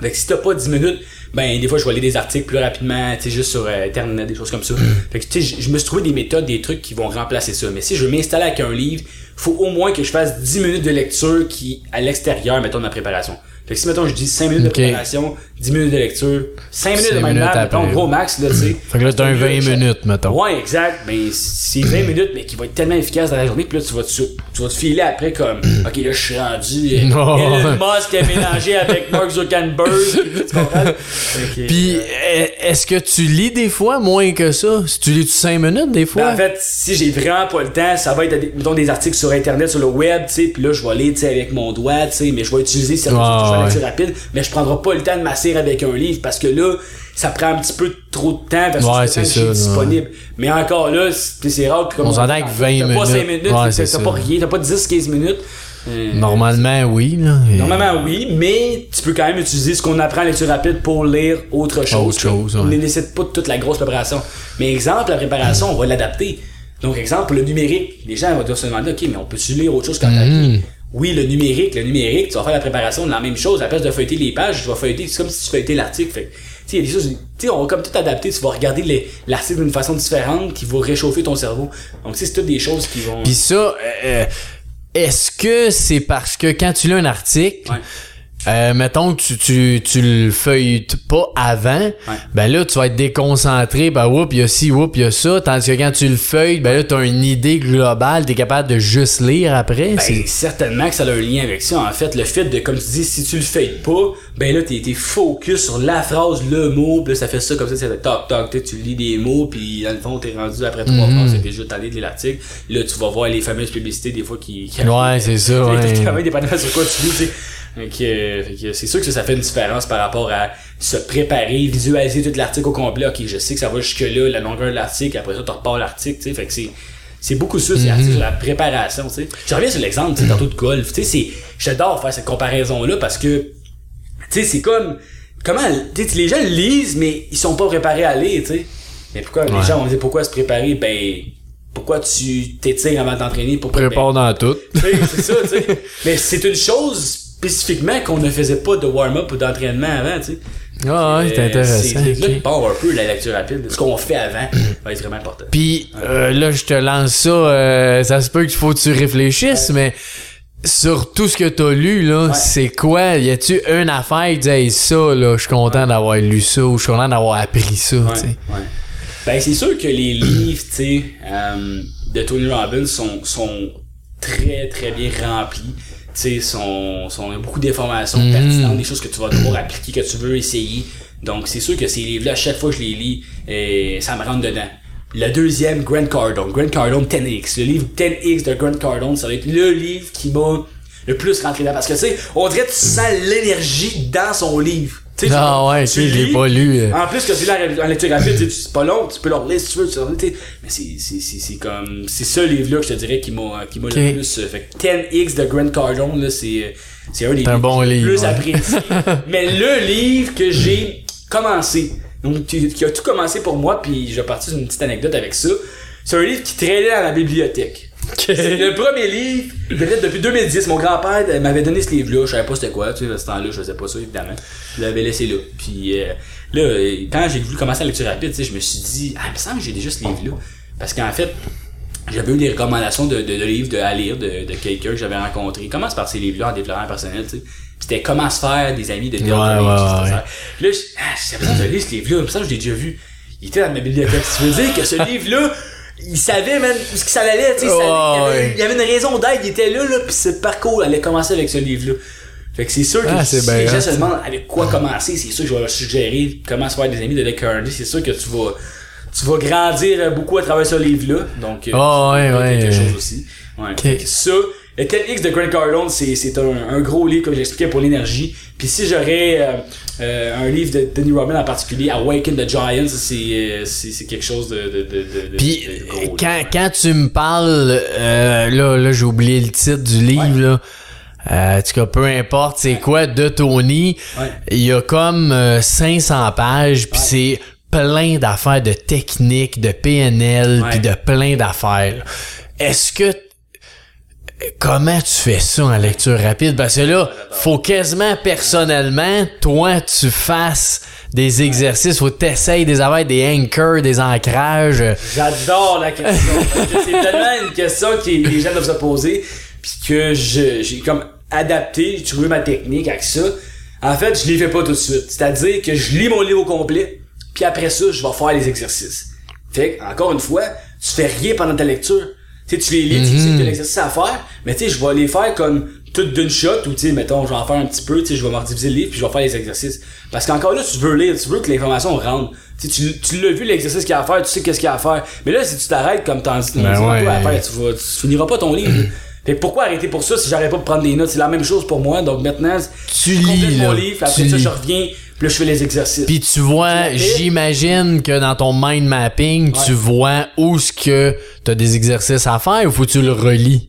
Fait que si t'as pas 10 minutes, ben des fois je vais lire des articles plus rapidement, tu sais, juste sur euh, internet, des choses comme ça. Fait que tu sais, je- je me suis trouvé des méthodes, des trucs qui vont remplacer ça. Mais si je veux m'installer avec un livre, faut au moins que je fasse 10 minutes de lecture qui à l'extérieur, mettons, de ma préparation. Fait que si mettons je dis 5 minutes de préparation, 10 minutes de lecture, 5 minutes de Cinq mind minutes map, mettons, gros max, là, tu sais. Fait que là t'as un 20 Je- minutes, mettons. Ouais, exact. Ben, c'est 20 minutes, mais qui va être tellement efficace dans la journée. Puis là, tu vas te, tu vas te filer après comme, [CLEARS THROAT] OK, là, je suis rendu. [LAUGHS] euh, Oh, Elon. Musk est mélangé avec Mark Zuckerberg. tu comprends? [LAUGHS] Puis euh, est- est-ce que tu lis des fois moins que ça? Si tu lis 5 minutes des fois? ben, en fait, si j'ai vraiment pas le temps, ça va être, des- mettons, des articles sur Internet, sur le web, tu sais, puis là, je vais lire, tu sais, avec mon doigt, tu sais, mais je vais utiliser certaines Ouais, rapide, mais je prendrai pas le temps de m'asseoir avec un livre, parce que là, ça prend un petit peu trop de temps Ouais, c'est temps que ça, disponible. Mais encore là, c'est c'est rare comme On s'entend que 20 T'as pas 5 minutes. minutes, Ouais, t'as c'est pas rien, t'as pas 10-15 minutes. Euh, Normalement, oui. Là. Et- Normalement, oui, mais tu peux quand même utiliser ce qu'on apprend en lecture rapide pour lire autre chose. Autre chose, On ne nécessite pas toute la grosse préparation. Mais exemple, la préparation, on va l'adapter. Donc, exemple, le numérique, les gens vont se demander, OK, mais on peut-tu lire autre chose qu'en Mhm. Oui, le numérique, le numérique, tu vas faire la préparation de la même chose. À la place de feuilleter les pages, tu vas feuilleter, c'est comme si tu feuilletais l'article. Fait tu sais, il y a des choses, tu sais, on va comme tout adapter. Tu vas regarder les- l'article d'une façon différente qui va réchauffer ton cerveau. Donc, c'est toutes des choses qui vont. Puis ça, euh, est-ce que c'est parce que quand tu lis un article, Ouais. Euh, mettons que tu, tu, tu le feuilletes pas avant, ben là, tu vas être déconcentré, ben whoop, il y a ci, whoop, il y a ça, tandis que quand tu le feuilles, ben là, t'as une idée globale, t'es capable de juste lire après. Ben, c'est- certainement que ça a un lien avec ça. En fait, le fait de, comme tu dis, si tu le fais pas, ben là, t'es, t'es focus sur la phrase, le mot, pis là, ça fait ça comme ça, c'est toc toc, tu tu lis des mots, puis dans le fond, t'es rendu après trois Mhm. phrases, t'es juste allé de l'article. Là, tu vas voir les fameuses publicités, des fois, qui... qui Ouais, c'est ça, [LAUGHS] ouais. Quand même, dépendamment sur quoi tu lis, tu euh, c'est sûr que ça, fait une différence par rapport à se préparer, visualiser tout l'article au complet. Ok, je sais que ça va jusque-là, la longueur de l'article, après ça, tu repars l'article, tu sais. Fait que c'est, c'est beaucoup ça, c'est Mhm. la préparation, tu sais. Je reviens sur l'exemple, tu sais, tantôt de golf. Tu sais, c'est, j'adore faire cette comparaison-là parce que, tu sais, c'est comme, comment, tu sais, les gens lisent, mais ils sont pas préparés à lire, tu sais. Mais pourquoi, les gens vont dire pourquoi se préparer? Ben, pourquoi tu t'étires avant de t'entraîner? Pourquoi? Ben, Prépare dans tout. c'est ça, tu sais. [LAUGHS] Mais c'est une chose spécifiquement qu'on ne faisait pas de warm-up ou d'entraînement avant, tu sais. Ah ouais, c'est Euh, intéressant. C'est là ok. qui part un peu la lecture rapide. Ce qu'on fait avant [CLEARS THROAT] va être vraiment important. Puis euh, là, je te lance ça. euh, ça se peut qu'il faut que tu réfléchisses, mais sur tout ce que t'as lu, là, Ouais. c'est quoi? Y a-tu une affaire qui dit hey, ça, là, je suis content d'avoir lu ça ou je suis content d'avoir appris ça, tu sais? Ben, c'est sûr que les livres, tu sais, euh, de Tony Robbins sont, sont très, très bien remplis. Tu sais, sont, sont, beaucoup d'informations Mhm. pertinentes, des choses que tu vas devoir appliquer, que tu veux essayer. Donc, c'est sûr que ces livres-là, à chaque fois que je les lis, euh, ça me rentre dedans. Le deuxième, Grant Cardone. Grant Cardone 10X. Le livre 10X de Grant Cardone, ça va être le livre qui m'a le plus rentré dedans. Parce que, tu sais, on dirait que tu sens l'énergie dans son livre. Ah ouais, tu je l'ai lis, pas lu. euh. en plus que tu lis en lecture rapide, c'est pas long, tu peux le relire si tu veux, tu sais, tu sais. mais c'est, c'est, c'est, c'est comme, c'est ça livre-là que je te dirais qui m'a, qui m'a le plus, euh, fait que 10X de Grant Cardone, là, c'est, euh, c'est un des bon livre, plus ouais. apprécié. [LAUGHS] mais le livre que j'ai commencé, donc, qui, qui a tout commencé pour moi, puis je vais partir d'une petite anecdote avec ça, c'est un livre qui traînait dans la bibliothèque. C'est le premier livre, peut-être depuis 2010. Mon grand-père euh, m'avait donné ce livre-là. Je savais pas c'était quoi, tu sais, à ce temps-là, je faisais pas ça, évidemment. Je l'avais laissé là. Puis euh, là, euh, quand j'ai voulu commencer la lecture rapide, tu sais, je me suis dit, ah, il me semble que j'ai déjà ce livre-là. Parce qu'en fait, j'avais eu des recommandations de, de, de livres de, à lire de, de quelqu'un que j'avais rencontré. Il commence par ces livres-là en développement personnel, tu sais? Puis c'était Comment se faire des amis de Dale Ouais, ouais, ouais. Là, je, ah, j'ai l'impression que je lis ce livre-là. Il me semble que je l'ai déjà vu. Il était dans ma bibliothèque. Ça veut dire que ce [LAUGHS] livre-là, il savait, man, où ce que ça allait, tu sais. il, y avait, ouais. il y avait une raison d'être. Il était là, là, pis ce parcours allait commencer avec ce livre-là. Fait que c'est sûr que Ah, si bien les gens se demandent avec quoi commencer, c'est sûr que je vais leur suggérer comment se faire des amis de Dale Carnegie. C'est sûr que tu vas, tu vas grandir beaucoup à travers ce livre-là. Donc, ouais, ouais. quelque chose aussi. Ouais. Fait que ça, le 10X de Grant Cardone, c'est, un, un gros livre, comme j'expliquais, pour l'énergie. Puis si j'aurais euh, un livre de Denis Robbins en particulier, Awaken the Giants, c'est, euh, c'est, c'est quelque chose de, de, de, de, Puis gros, là. quand, quand tu me parles, euh, là, là j'ai oublié le titre du livre, là. Euh, en tout cas, peu importe c'est quoi de Tony, Ouais. il y a comme euh, 500 pages, puis c'est plein d'affaires de techniques, de PNL, puis de plein d'affaires. Est-ce que comment tu fais ça en lecture rapide? Parce que là, faut quasiment personnellement toi tu fasses des exercices, faut t'essayes des affaires, des anchors, des ancrages. J'adore la question. [LAUGHS] c'est tellement une question que les gens doivent se poser. Puis que je, j'ai comme adapté, j'ai trouvé ma technique avec ça. En fait, je les fais pas tout de suite. C'est-à-dire que je lis mon livre au complet. Puis après ça, je vais faire les exercices. Fait que, encore une fois, tu fais rien pendant ta lecture. Tu sais, tu les lis, tu sais que t'as l'exercice à faire. Mais tu sais, je vais les faire comme tout d'une shot ou tu sais, mettons, je vais en faire un petit peu, tu sais, je vais diviser le livre puis je vais faire les exercices. Parce qu'encore là, tu veux lire, tu veux que l'information rentre. Tu tu, tu l'as vu l'exercice qu'il y a à faire, tu sais qu'est-ce qu'il y a à faire. Mais là, si tu t'arrêtes comme t'en dis, Ben ouais. à faire, tu, vas, tu finiras pas ton livre. [CLEARS THROAT] Fait que pourquoi arrêter pour ça si j'arrête pas de prendre des notes? C'est la même chose pour moi. Donc maintenant, Tu je complète lis, mon livre, après ça, lis. je reviens, puis là, je fais les exercices. Puis tu vois, j'imagine que dans ton mind mapping, tu vois où ce que t'as des exercices à faire ou faut que tu le relis?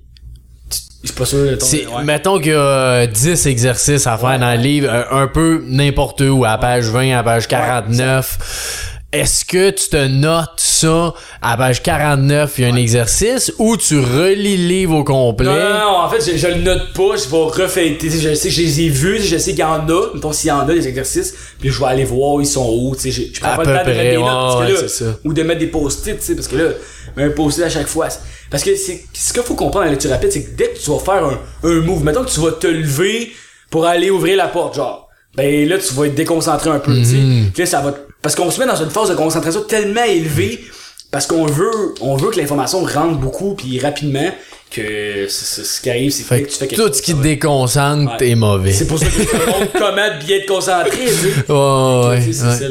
Suis pas sûr C'est, ouais. mettons qu'il y a euh, 10 exercices à faire Ouais. dans le livre, un, un peu n'importe où, à page 20, à page 49. Est-ce que tu te notes ça à page 49, il y a un exercice, ou tu relis le livre au complet? Non, non, non, en fait, je, je le note pas, je vais refêter. Je sais que je les ai vus, je sais qu'il y en a, mettons s'il y en a des exercices, puis je vais aller voir ils sont où, tu sais. Je, je prends À pas le temps de mettre des notes, parce que ouais, là, ça. ou de mettre des post-it, tu sais, parce que là, un post-it à chaque fois. Parce que c'est, ce qu'il faut comprendre à la lecture rapide, c'est que dès que tu vas faire un, un move, mettons que tu vas te lever pour aller ouvrir la porte, genre, ben là, tu vas être déconcentré un peu, tu sais. Mhm. Ça va, te- parce qu'on se met dans une phase de concentration tellement élevée, parce qu'on veut, on veut que l'information rentre beaucoup puis rapidement, que c'est- c'est- ce qui arrive, c'est Fait que tu fais que quelque tout ce qui te déconcentre Ouais. est mauvais. C'est pour ça que je te montre [LAUGHS] comment bien te concentrer. Ouais, sais, ouais. c'est ça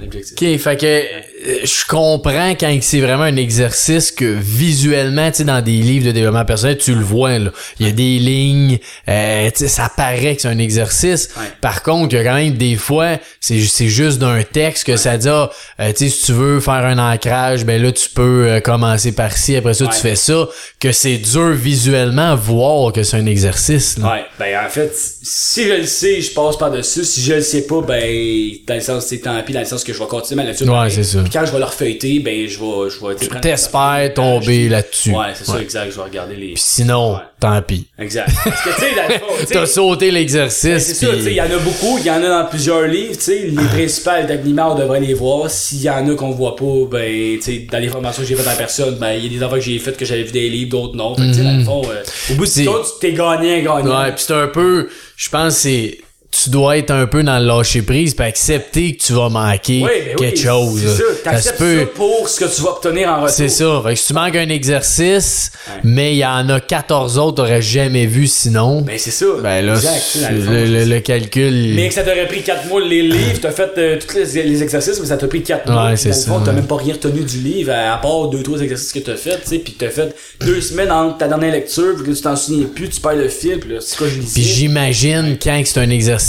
l'objectif. Ok, fait que euh, je comprends quand c'est vraiment un exercice que visuellement, tu sais, dans des livres de développement personnel, tu le vois, là. Il y a des lignes, euh, tu sais, ça paraît que c'est un exercice. Par contre, il y a quand même des fois, c'est ju- c'est juste d'un texte que ça dit, ah, euh, tu sais, si tu veux faire un ancrage, ben là, tu peux euh, commencer par ci, après ça, tu fais ça, que c'est dur visuellement voir que c'est un exercice, là. Ouais, ben en fait, si je le sais, je passe par-dessus. Si je le sais pas, ben, dans le sens, c'est tant pis, dans le sens que je vais continuer ma lecture. Ouais, pareil. c'est ça. Puis quand je vais leur feuilleter, ben, je vais, je vais, tu T'espères tomber là-dessus. Ouais, c'est ça, exact, je vais regarder les. Puis sinon, Ouais. Tant pis. Exact. Parce que, tu sais, dans le fond, tu [LAUGHS] sais, T'as sauté Ben, l'exercice. c'est ça, tu sais, il y en a beaucoup, il y en a dans plusieurs livres, tu sais, les principales d'Agnimar, on devrait les voir. S'il y en a qu'on voit pas, ben, tu sais, dans les formations que j'ai faites en personne, ben, il y a des enfants que j'ai faites que j'avais vu des livres, d'autres non. Fait que, tu sais, dans le fond, euh, au bout du compte, tu t'es gagné, gagné. Ouais, puis c'est un peu, je pense c'est tu dois être un peu dans le lâcher prise puis accepter que tu vas manquer Oui, ben quelque oui, chose. C'est ça, Ça t'acceptes se peut. ça pour ce que tu vas obtenir en retour. C'est ça. Fait que si tu manques un exercice, Ouais. mais il y en a 14 autres que t'aurais jamais vu sinon, ben, Ben, c'est ça. là, exact, le fond, le, le- c'est- le calcul. Mais que ça t'aurait pris 4 mois les livres, t'as fait euh, tous les, les exercices, mais ça t'a pris 4 mois. Ouais, puis c'est ça, fond, t'as ouais. même pas rien retenu du livre, à, à part 2-3 exercices que t'as fait, tu sais, pis t'as fait 2 semaines entre ta dernière lecture, puis que tu t'en souviens plus, tu perds le fil, pis là, c'est quoi je lisais. Puis j'imagine quand c'est un exercice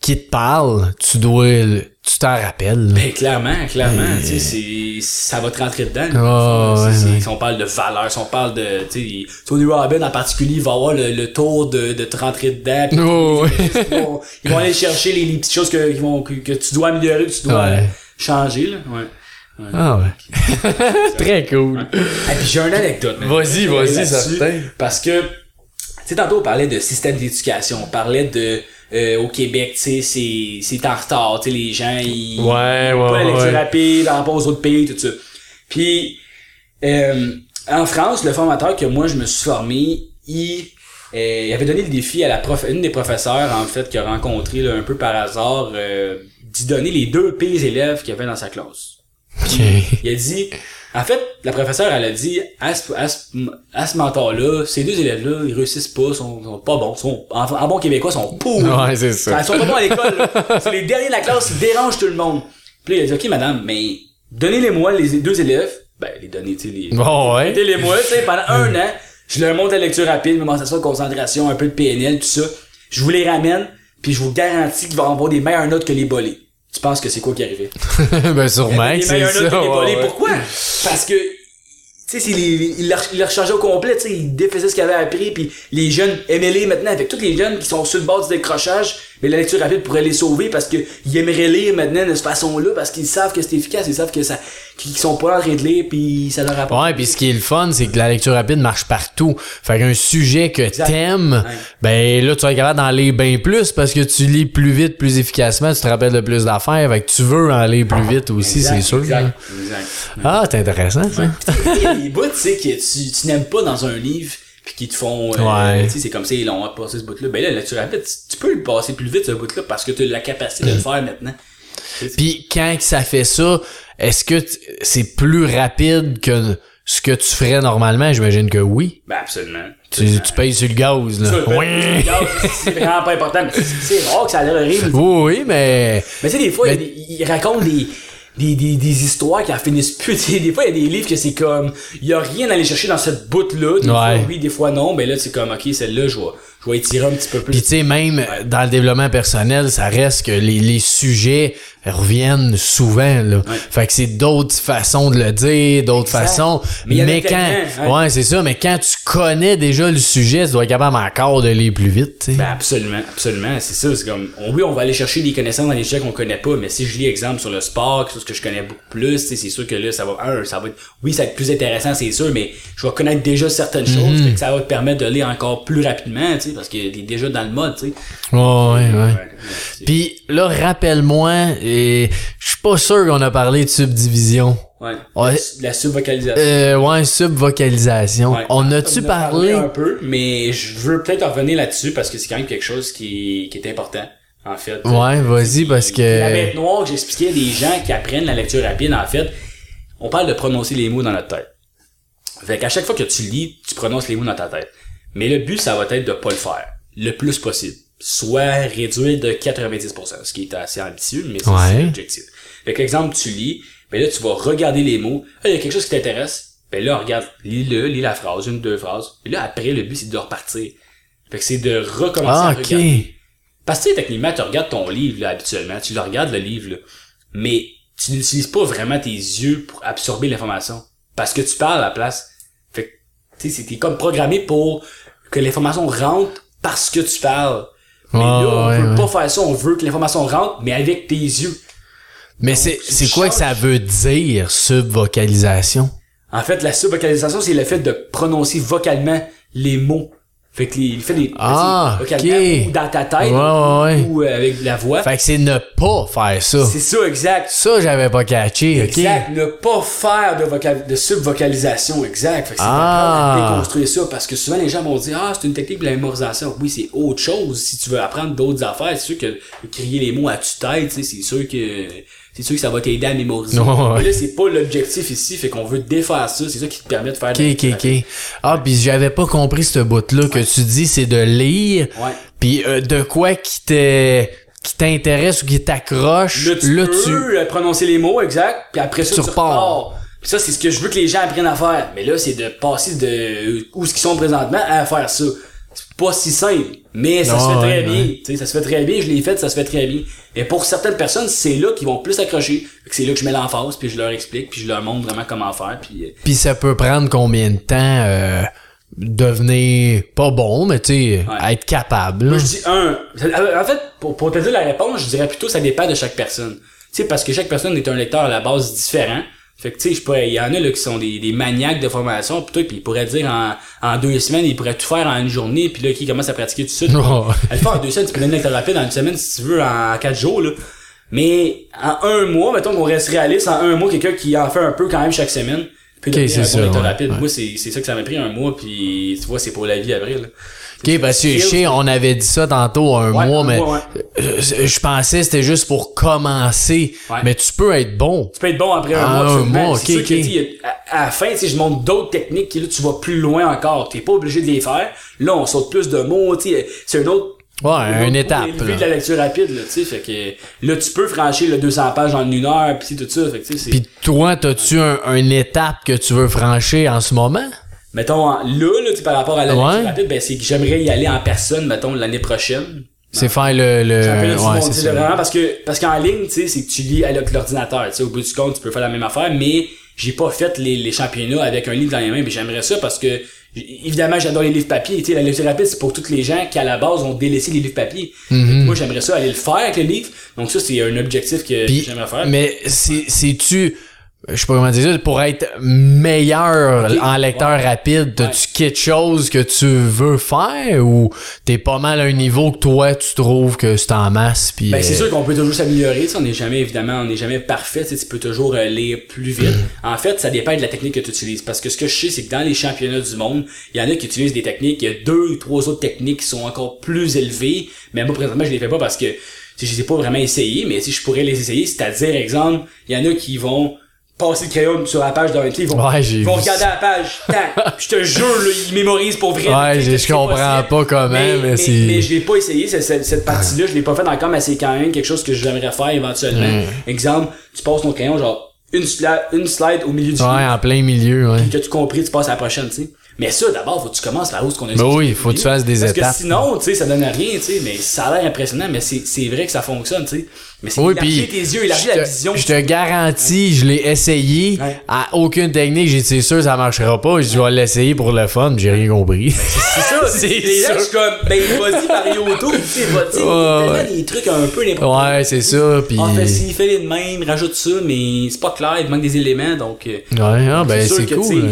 qui te parle, tu dois tu t'en rappelles. Ben, clairement, clairement, tu sais, c'est, ça va te rentrer dedans. Ah, ouais, ouais. Si on parle de valeur, si on parle de, tu sais, Tony Robbins en particulier, il va avoir le, le tour de, de te rentrer dedans. Oh, ouais. ils, vont, ils vont aller chercher les, les petites choses que, vont, que, que tu dois améliorer, que tu dois Ouais. euh, changer, là. Ouais. Ah ouais. [LAUGHS] Très cool. Et puis j'ai une anecdote. Vas-y, vas-y, certain. Parce que, tu sais, tantôt on parlait de système d'éducation, on parlait de euh, au Québec, tu sais, c'est en retard, tu sais, les gens ils Ouais, ouais, pas la lecture ouais. rapide par rapport aux autres pays, tout ça. Puis euh, en France, le formateur que moi je me suis formé, il euh, il avait donné le défi à la prof, une des professeurs en fait qu'il a rencontré là, un peu par hasard d'y donner les deux pires élèves qu'il y avait dans sa classe. Il a dit, en fait, la professeure, elle a dit, à ce, à ce, à ce mentor-là, ces deux élèves-là, ils réussissent pas, sont, sont pas bons, sont, en, en bon québécois, sont pourris. Ouais, c'est ça. Ils sont pas bons à l'école, là. C'est les derniers de la classe, ils dérangent tout le monde. Puis là, il a dit, ok, madame, mais donnez-les-moi, les deux élèves. Ben, les donner, tu sais, les, Bon, ouais. Mettez-les-moi, tu sais, pendant un an, je leur montre la lecture rapide, mémorisation de concentration, un peu de PNL, tout ça. Je vous les ramène, puis je vous garantis qu'ils vont avoir des meilleures notes que les bolés. Tu penses que c'est quoi qui arrivait? [LAUGHS] ben sûrement que les c'est ça. les ouais, ouais. Pourquoi? Parce que, tu sais, les, il leur changeait au complet, tu sais, il défaisait ce qu'il avait appris, puis les jeunes les maintenant, avec tous les jeunes qui sont sur le bord du décrochage, mais la lecture rapide pourrait les sauver parce que ils aimeraient lire maintenant de cette façon-là, parce qu'ils savent que c'est efficace, ils savent que ça, qu'ils sont pas en train de lire, puis ça leur apporte. Ouais, puis ce qui est le fun, c'est que la lecture rapide marche partout. Fait qu'un sujet que t'aimes, Ouais. ben là, tu vas être capable d'en lire bien plus parce que tu lis plus vite, plus efficacement, tu te rappelles de plus d'affaires. Fait que tu veux en lire plus vite aussi, c'est sûr. Exact. là. exact. Ah, c'est intéressant, ça. Il y a des bouts, tu sais, que tu, tu n'aimes pas dans un livre, puis qui te font... euh, Ouais. Tu sais, c'est comme ça, ils l'ont passé ce bout-là. Ben là, la lecture rapide, tu, tu peux le passer plus vite, ce bout-là, parce que tu as la capacité de le faire maintenant. Puis quand que ça fait ça, est-ce que c'est plus rapide que ce que tu ferais normalement? J'imagine que oui. Ben absolument. Tu, tu payes sur le gaz, là. Oui. C'est vraiment pas important. C'est rare que ça arrive. Oui, oui, mais... Mais tu sais, des fois, Mais- ils racontent des, des, des, des histoires qui en finissent plus. [LAUGHS] Des fois, il y a des livres que c'est comme, il y a rien à aller chercher dans cette bout-là. Des fois, oui, des fois non. Mais là, c'est comme, ok, celle-là, je vais, je vais étirer un petit peu plus. Puis tu sais, même dans le développement personnel, ça reste que les, les sujets reviennent souvent. Là. Fait que c'est d'autres façons de le dire, d'autres façons. Mais y quand. Ouais, c'est ça, mais quand tu connais déjà le sujet, tu dois être capable encore de aller plus vite. tu sais. Ben absolument, absolument, c'est ça, c'est comme oui, on va aller chercher des connaissances dans les sujets qu'on connaît pas, mais si je lis exemple sur le sport, quelque chose que je connais beaucoup plus, c'est sûr que là ça va un, ça va être oui, ça va être plus intéressant, c'est sûr, mais je vais connaître déjà certaines Mhm. choses, fait que ça va te permettre de lire encore plus rapidement, parce que t'es déjà dans le mode, tu sais. Ouais, ouais, ouais. Puis là, rappelle-moi, et je suis pas sûr qu'on a parlé de subdivision. ouais. Ouais. La, subvocalisation. Euh, ouais, subvocalisation. Ouais. On a-tu parlé? un peu, mais je veux peut-être revenir là-dessus parce que c'est quand même quelque chose qui, qui est important, en fait. Ouais, vas-y, parce que- La bête noire que j'expliquais à des gens qui apprennent la lecture rapide, en fait, on parle de prononcer les mots dans notre tête. Fait qu'à chaque fois que tu lis, tu prononces les mots dans ta tête. Mais le but, ça va être de pas le faire. Le plus possible. Soit réduire de 90%, ce qui est assez ambitieux, mais c'est Ouais. l'objectif. Fait que exemple, tu lis, ben là, tu vas regarder les mots. Ah, il y a quelque chose qui t'intéresse. Ben là, regarde, lis-le, lis la phrase, une, deux phrases. Et là, après, le but, c'est de repartir. Fait que c'est de recommencer Ah, à ok. regarder. Parce que, tu sais, techniquement, tu regardes ton livre, là, habituellement. Tu le regardes, le livre, là. Mais tu n'utilises pas vraiment tes yeux pour absorber l'information. Parce que tu parles à la place. Fait que, tu sais, t'es comme programmé pour que l'information rentre parce que tu parles. Mais Ouais, là, on ouais, veut ouais. pas faire ça. On veut que l'information rentre, mais avec tes yeux. Mais c'est, c'est quoi que ça veut dire, subvocalisation? En fait, la subvocalisation, c'est le fait de prononcer vocalement les mots. Fait fait des Ah, ou dans ta tête Ouais, ouais, ouais. ou euh, avec la voix. Fait que c'est ne pas faire ça. C'est ça, exact. Ça, j'avais pas catché? Exact. Ne pas faire de, vocal- de subvocalisation, exact. Fait que c'est Ah. déconstruire ça parce que souvent les gens vont dire Ah, c'est une technique de la mémorisation. Oui, c'est autre chose. Si tu veux apprendre d'autres affaires, c'est sûr que crier les mots à tu sais, c'est sûr que c'est sûr que ça va t'aider à mémoriser. Ouais. Mais là, c'est pas l'objectif ici, fait qu'on veut défaire ça. C'est ça qui te permet de faire Ok, ok, ok. Ah, puis j'avais pas compris ce bout-là que tu dis, c'est de lire. Ouais. Puis euh, de quoi qui te qui t'intéresse ou qui t'accroche, Là, tu peux euh, prononcer les mots, exact, puis après ça, Tu tu, repars. repars. Puis ça, c'est ce que je veux que les gens apprennent à faire. Mais là, c'est de passer de euh, où ce qu'ils sont présentement à faire ça. C'est pas si simple, mais ça Non, se fait très ouais, bien. ouais. Tu sais, ça se fait très bien, je l'ai fait, ça se fait très bien. Et pour certaines personnes, c'est là qu'ils vont plus accrocher. C'est là que je mets l'emphase, puis je leur explique, puis je leur montre vraiment comment faire, puis... euh, Puis ça peut prendre combien de temps euh, devenir pas bon, mais tu sais, Ouais. être capable. Moi, je dis un. En fait, pour, pour te dire la réponse, je dirais plutôt ça dépend de chaque personne. Tu sais, parce que chaque personne est un lecteur à la base différent. Fait que, tu sais, je il y en a, là, qui sont des, des maniaques de formation, pis tout, puis ils pourraient dire en, en deux semaines, ils pourraient tout faire en une journée, puis là, qui commence à pratiquer tout de suite. Ouais. À le faire en deux semaines, tu peux donner lecteur rapide en une semaine, si tu veux, en quatre jours, là. Mais, en un mois, mettons qu'on reste réaliste, en un mois, quelqu'un qui en fait un peu quand même chaque semaine, peut Ok, devenir c'est un ça, ouais, rapide. ouais. Moi, c'est, c'est ça que ça m'a pris un mois, puis tu vois, c'est pour la vie après, là. Ok, parce que je sais, on avait dit ça tantôt un Ouais, mois, un mais mois, ouais. euh, je pensais que c'était juste pour commencer. Ouais. Mais tu peux être bon. Tu peux être bon après un Ah, mois, un mois, C'est ok, sûr que, ok. tu sais, à, à la fin, je montre d'autres techniques qui, là, tu vas plus loin encore. T'es pas obligé de les faire. Là, on saute plus de mots. C'est une autre, Ouais, une, étape. là. de la lecture rapide, là, tu sais. Fait que, là, tu peux franchir le 200 pages en une heure, pis tout ça. Fait que, tu sais, c'est, Puis toi, t'as-tu un, une étape que tu veux franchir en ce moment? Mettons, là, là, tu par rapport à la Ouais. rapide, ben, c'est que j'aimerais y aller en personne, mettons, l'année prochaine. C'est faire le... le... Ouais, c'est tu vraiment parce que parce qu'en ligne, tu sais, c'est que tu lis avec l'ordinateur, tu sais, au bout du compte, tu peux faire la même affaire, mais j'ai pas fait les, les championnats avec un livre dans les mains, mais j'aimerais ça parce que évidemment, j'adore les livres papier, tu sais, la lecture rapide, c'est pour tous les gens qui à la base ont délaissé les livres papier. Que Moi, j'aimerais ça aller le faire avec le livre. Donc ça, c'est un objectif que j'aimerais faire. mais c'est- c'est-tu... Je sais pas comment dire ça, pour être meilleur en lecteur Ouais. rapide, t'as-tu quelque chose que tu veux faire ou t'es pas mal à un niveau que toi tu trouves que c'est en masse puis Ben, c'est euh, sûr qu'on peut toujours s'améliorer, on n'est jamais, évidemment, on n'est jamais parfait, tu peux toujours euh, lire plus vite. En fait, ça dépend de la technique que tu utilises. Parce que ce que je sais, c'est que dans les championnats du monde, il y en a qui utilisent des techniques, il y a deux ou trois autres techniques qui sont encore plus élevées, mais moi, présentement, je les fais pas parce que, je les ai pas vraiment essayées, mais si je pourrais les essayer, c'est-à-dire, exemple, il y en a qui vont passer le crayon sur la page d'un ils vont, Ouais, ils vont regarder la page, [LAUGHS] tac, je te jure, là, ils mémorisent pour vrai. Ouais, je- comprends possible. pas comment, mais c'est- mais je l'ai pas essayé, cette, cette, partie-là, je l'ai pas fait encore, mais c'est quand même quelque chose que j'aimerais faire éventuellement. Exemple, tu passes ton crayon, genre, une, sla- une slide au milieu du Ouais, livre, en plein milieu, ouais. puis que tu compris, tu passes à la prochaine, tu sais. Mais ça, d'abord, faut que tu commences par où ce qu'on a Ben oui, faut que tu fasses des Parce étapes. que sinon, tu sais, ça donne rien, tu sais, mais ça a l'air impressionnant, mais c'est, vrai que ça fonctionne, tu sais. Mais c'est Oui, élargir tes yeux, élargir la vision. Je te garantis, je l'ai essayé. Ouais. À aucune technique, j'ai dit c'est sûr ça marchera pas. Je vais l'essayer pour le fun, j'ai rien compris. C'est ça, [LAUGHS] c'est sûr. je suis comme, ben, vas-y par YouTube, tu sais, vas-y, il y a Ouais, des trucs un peu n'importe Ouais, c'est ça. Puis. Ah, fait ci, fais les de même, rajoute ça, mais c'est pas clair, il manque des éléments, donc. euh, Ouais, ah, ben c'est cool.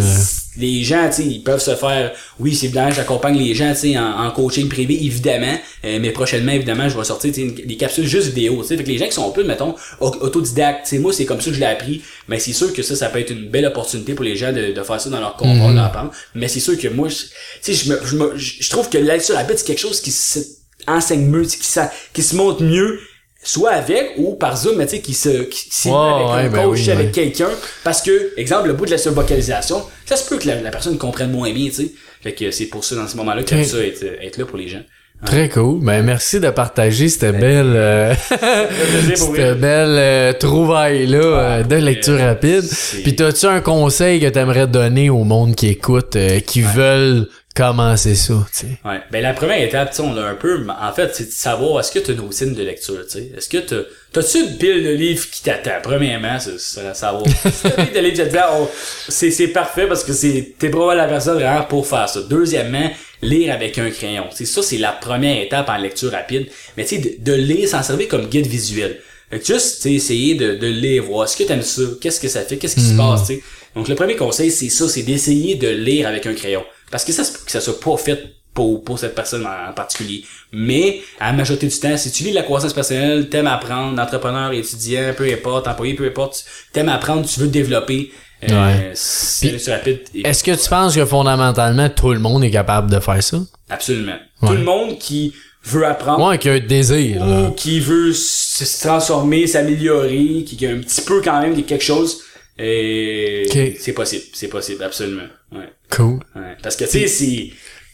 Les gens, tu ils peuvent se faire. Oui, c'est évident, j'accompagne les gens, tu en, en coaching privé, évidemment. euh, mais prochainement, évidemment, je vais sortir, une- des capsules juste vidéo, tu sais. Fait que les gens qui sont plus, mettons, au- autodidactes, moi, c'est comme ça que je l'ai appris. Mais c'est sûr que ça, ça peut être une belle opportunité pour les gens de, de faire ça dans leur confort, d'apprendre. Mais c'est sûr que moi, je- tu sais, je me, je me, je je trouve que la lecture rapide, c'est quelque chose qui s'enseigne mieux, qui, ça, qui se montre mieux soit avec ou par Zoom, mais tu sais, qui se, qui s'y met Ouais, avec ouais, un ben coach, oui, avec ouais. quelqu'un, parce que, exemple, le bout de la survocalisation, ça se peut que la, la personne comprenne moins bien, tu sais. Fait que c'est pour ça, dans ce moment-là, que ça être, être là pour les gens. Très cool. Ben merci de partager cette belle, euh, [LAUGHS] cette belle euh, trouvaille là euh, de lecture euh, rapide. Puis t'as-tu un conseil que t'aimerais donner au monde qui écoute, euh, qui veulent commencer ça, tu sais? Ouais. Ben, la première étape, tu sais, on l'a un peu, en fait, c'est de savoir, est-ce que tu as une routine de lecture, tu sais? Est-ce que t'as, t'as-tu une pile de livres qui t'attend? Premièrement, c'est, savoir. [LAUGHS] si t'as une pile de livres qui t'attend, c'est, c'est parfait parce que c'est, t'es probablement la personne vraiment pour faire ça. Deuxièmement, lire avec un crayon. C'est ça, c'est la première étape en lecture rapide. Mais tu sais, de, de lire, s'en servir comme guide visuel. Fait que juste, tu sais, essayer de, de lire, voir. Est-ce que t'aimes ça? Qu'est-ce que ça fait? Qu'est-ce qui se passe, tu sais? Donc, le premier conseil, c'est ça, c'est d'essayer de lire avec un crayon. Parce que ça, que ça soit pas fait pour, pour cette personne en, particulier. Mais, à la majorité du temps, si tu lis la croissance personnelle, t'aimes apprendre, entrepreneur, étudiant, peu importe, employé, peu importe, t'aimes apprendre, tu veux te développer, euh, Ouais. rapide. Est-ce que tu penses que fondamentalement tout le monde est capable de faire ça? Absolument. Ouais. Tout le monde qui veut apprendre, Moi, qui a un désir, là. ou qui veut se transformer, s'améliorer, qui a un petit peu quand même quelque chose, euh, Ok. c'est possible, c'est possible, absolument. Ouais. Cool. Ouais. Parce que, tu sais,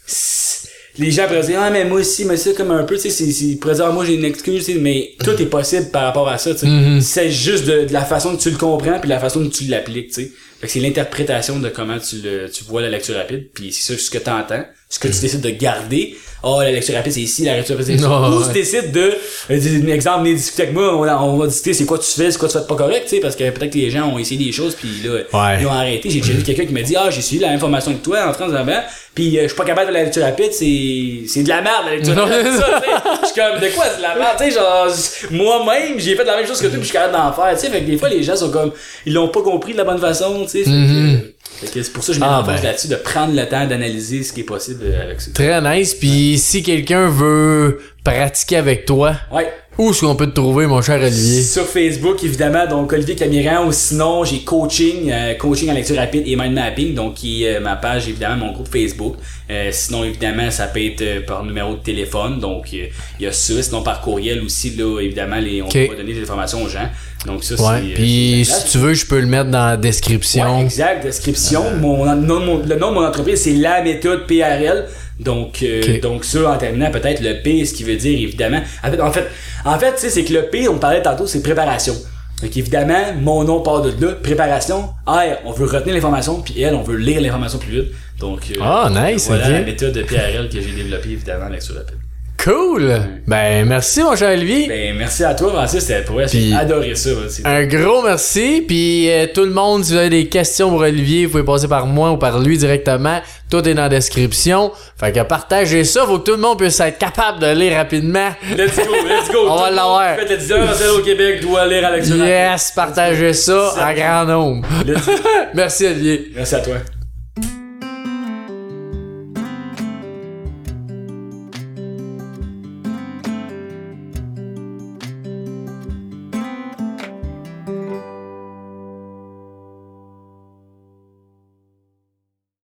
c'est- Les gens pourraient dire, ah, mais moi aussi, mais c'est comme un peu, tu sais, ils pourraient dire, ah, moi j'ai une excuse, tu mais tout est possible par rapport à ça, tu sais. Mhm. C'est juste de, de la façon que tu le comprends puis la façon que tu l'appliques, tu sais. Fait que c'est l'interprétation de comment tu le, tu vois la lecture rapide puis c'est ça, ce que t'entends, ce que tu décides de garder. Oh, la lecture rapide c'est ici, la lecture rapide c'est ici. [LAUGHS] Ou ouais. tu décides de, euh, exemple, venez discuter avec moi, on va, on va discuter c'est quoi tu fais, c'est quoi tu fais pas correct, tu sais, parce que peut-être que les gens ont essayé des choses puis là, Ouais. ils ont arrêté. J'ai déjà vu quelqu'un qui m'a dit, ah, j'ai suivi la même formation que toi en France avant, puis euh, je suis pas capable de la lecture rapide, c'est, c'est de la merde, la lecture [LAUGHS] rapide. ça, tu sais. Je suis comme, de quoi c'est de la merde, tu sais, genre, moi-même, j'ai fait la même chose que toi, puis je suis capable d'en faire, tu sais, fait que des fois, les gens sont comme, ils l'ont pas compris de la bonne façon, tu sais. C'est pour ça que je Ah, l'emphase ben. là-dessus, de prendre le temps d'analyser ce qui est possible euh, avec ça. Très nice. Puis si quelqu'un veut pratiquer avec toi, Ouais. où est-ce qu'on peut te trouver, mon cher Olivier? Sur Facebook, évidemment, donc Olivier Camiran, ou sinon, j'ai coaching, euh, coaching en lecture rapide et mind mapping, donc qui est euh, ma page, évidemment, mon groupe Facebook. Euh, sinon, évidemment, ça peut être par numéro de téléphone, donc il y a ça. Sinon, par courriel aussi, là, évidemment, les, on peut donner des informations aux gens. Donc ça, Ouais. c'est... euh, Puis si tu veux, je peux le mettre dans la Ouais, description. exact, description. Mon, nom de mon- le nom de mon entreprise, c'est la méthode PRL. Donc, euh, donc ça, en terminant, peut-être le P, ce qui veut dire, évidemment. En fait, en fait, en c'est que le P, on parlait tantôt, c'est préparation. Donc, évidemment, mon nom part de là. Préparation. R, on veut retenir l'information, puis L, on veut lire l'information plus vite. Donc, euh, Ah, nice, voilà la méthode de PRL que j'ai développée, évidemment, avec sur rapide. Cool! Ben, merci, mon cher Olivier. Ben, merci à toi, Francis. C'était pour vrai, j'ai adoré ça. Un gros merci. Puis euh, tout le monde, si vous avez des questions pour Olivier, vous pouvez passer par moi ou par lui directement. Tout est dans la description. Fait que partagez ça. Faut que tout le monde puisse être capable de lire rapidement. Let's go, let's go. [LAUGHS] On va Tout l'avoir. qui fait le 19 au Québec doit lire avec Yes, partagez ça en grand nombre. [LAUGHS] Merci Olivier. Merci à toi.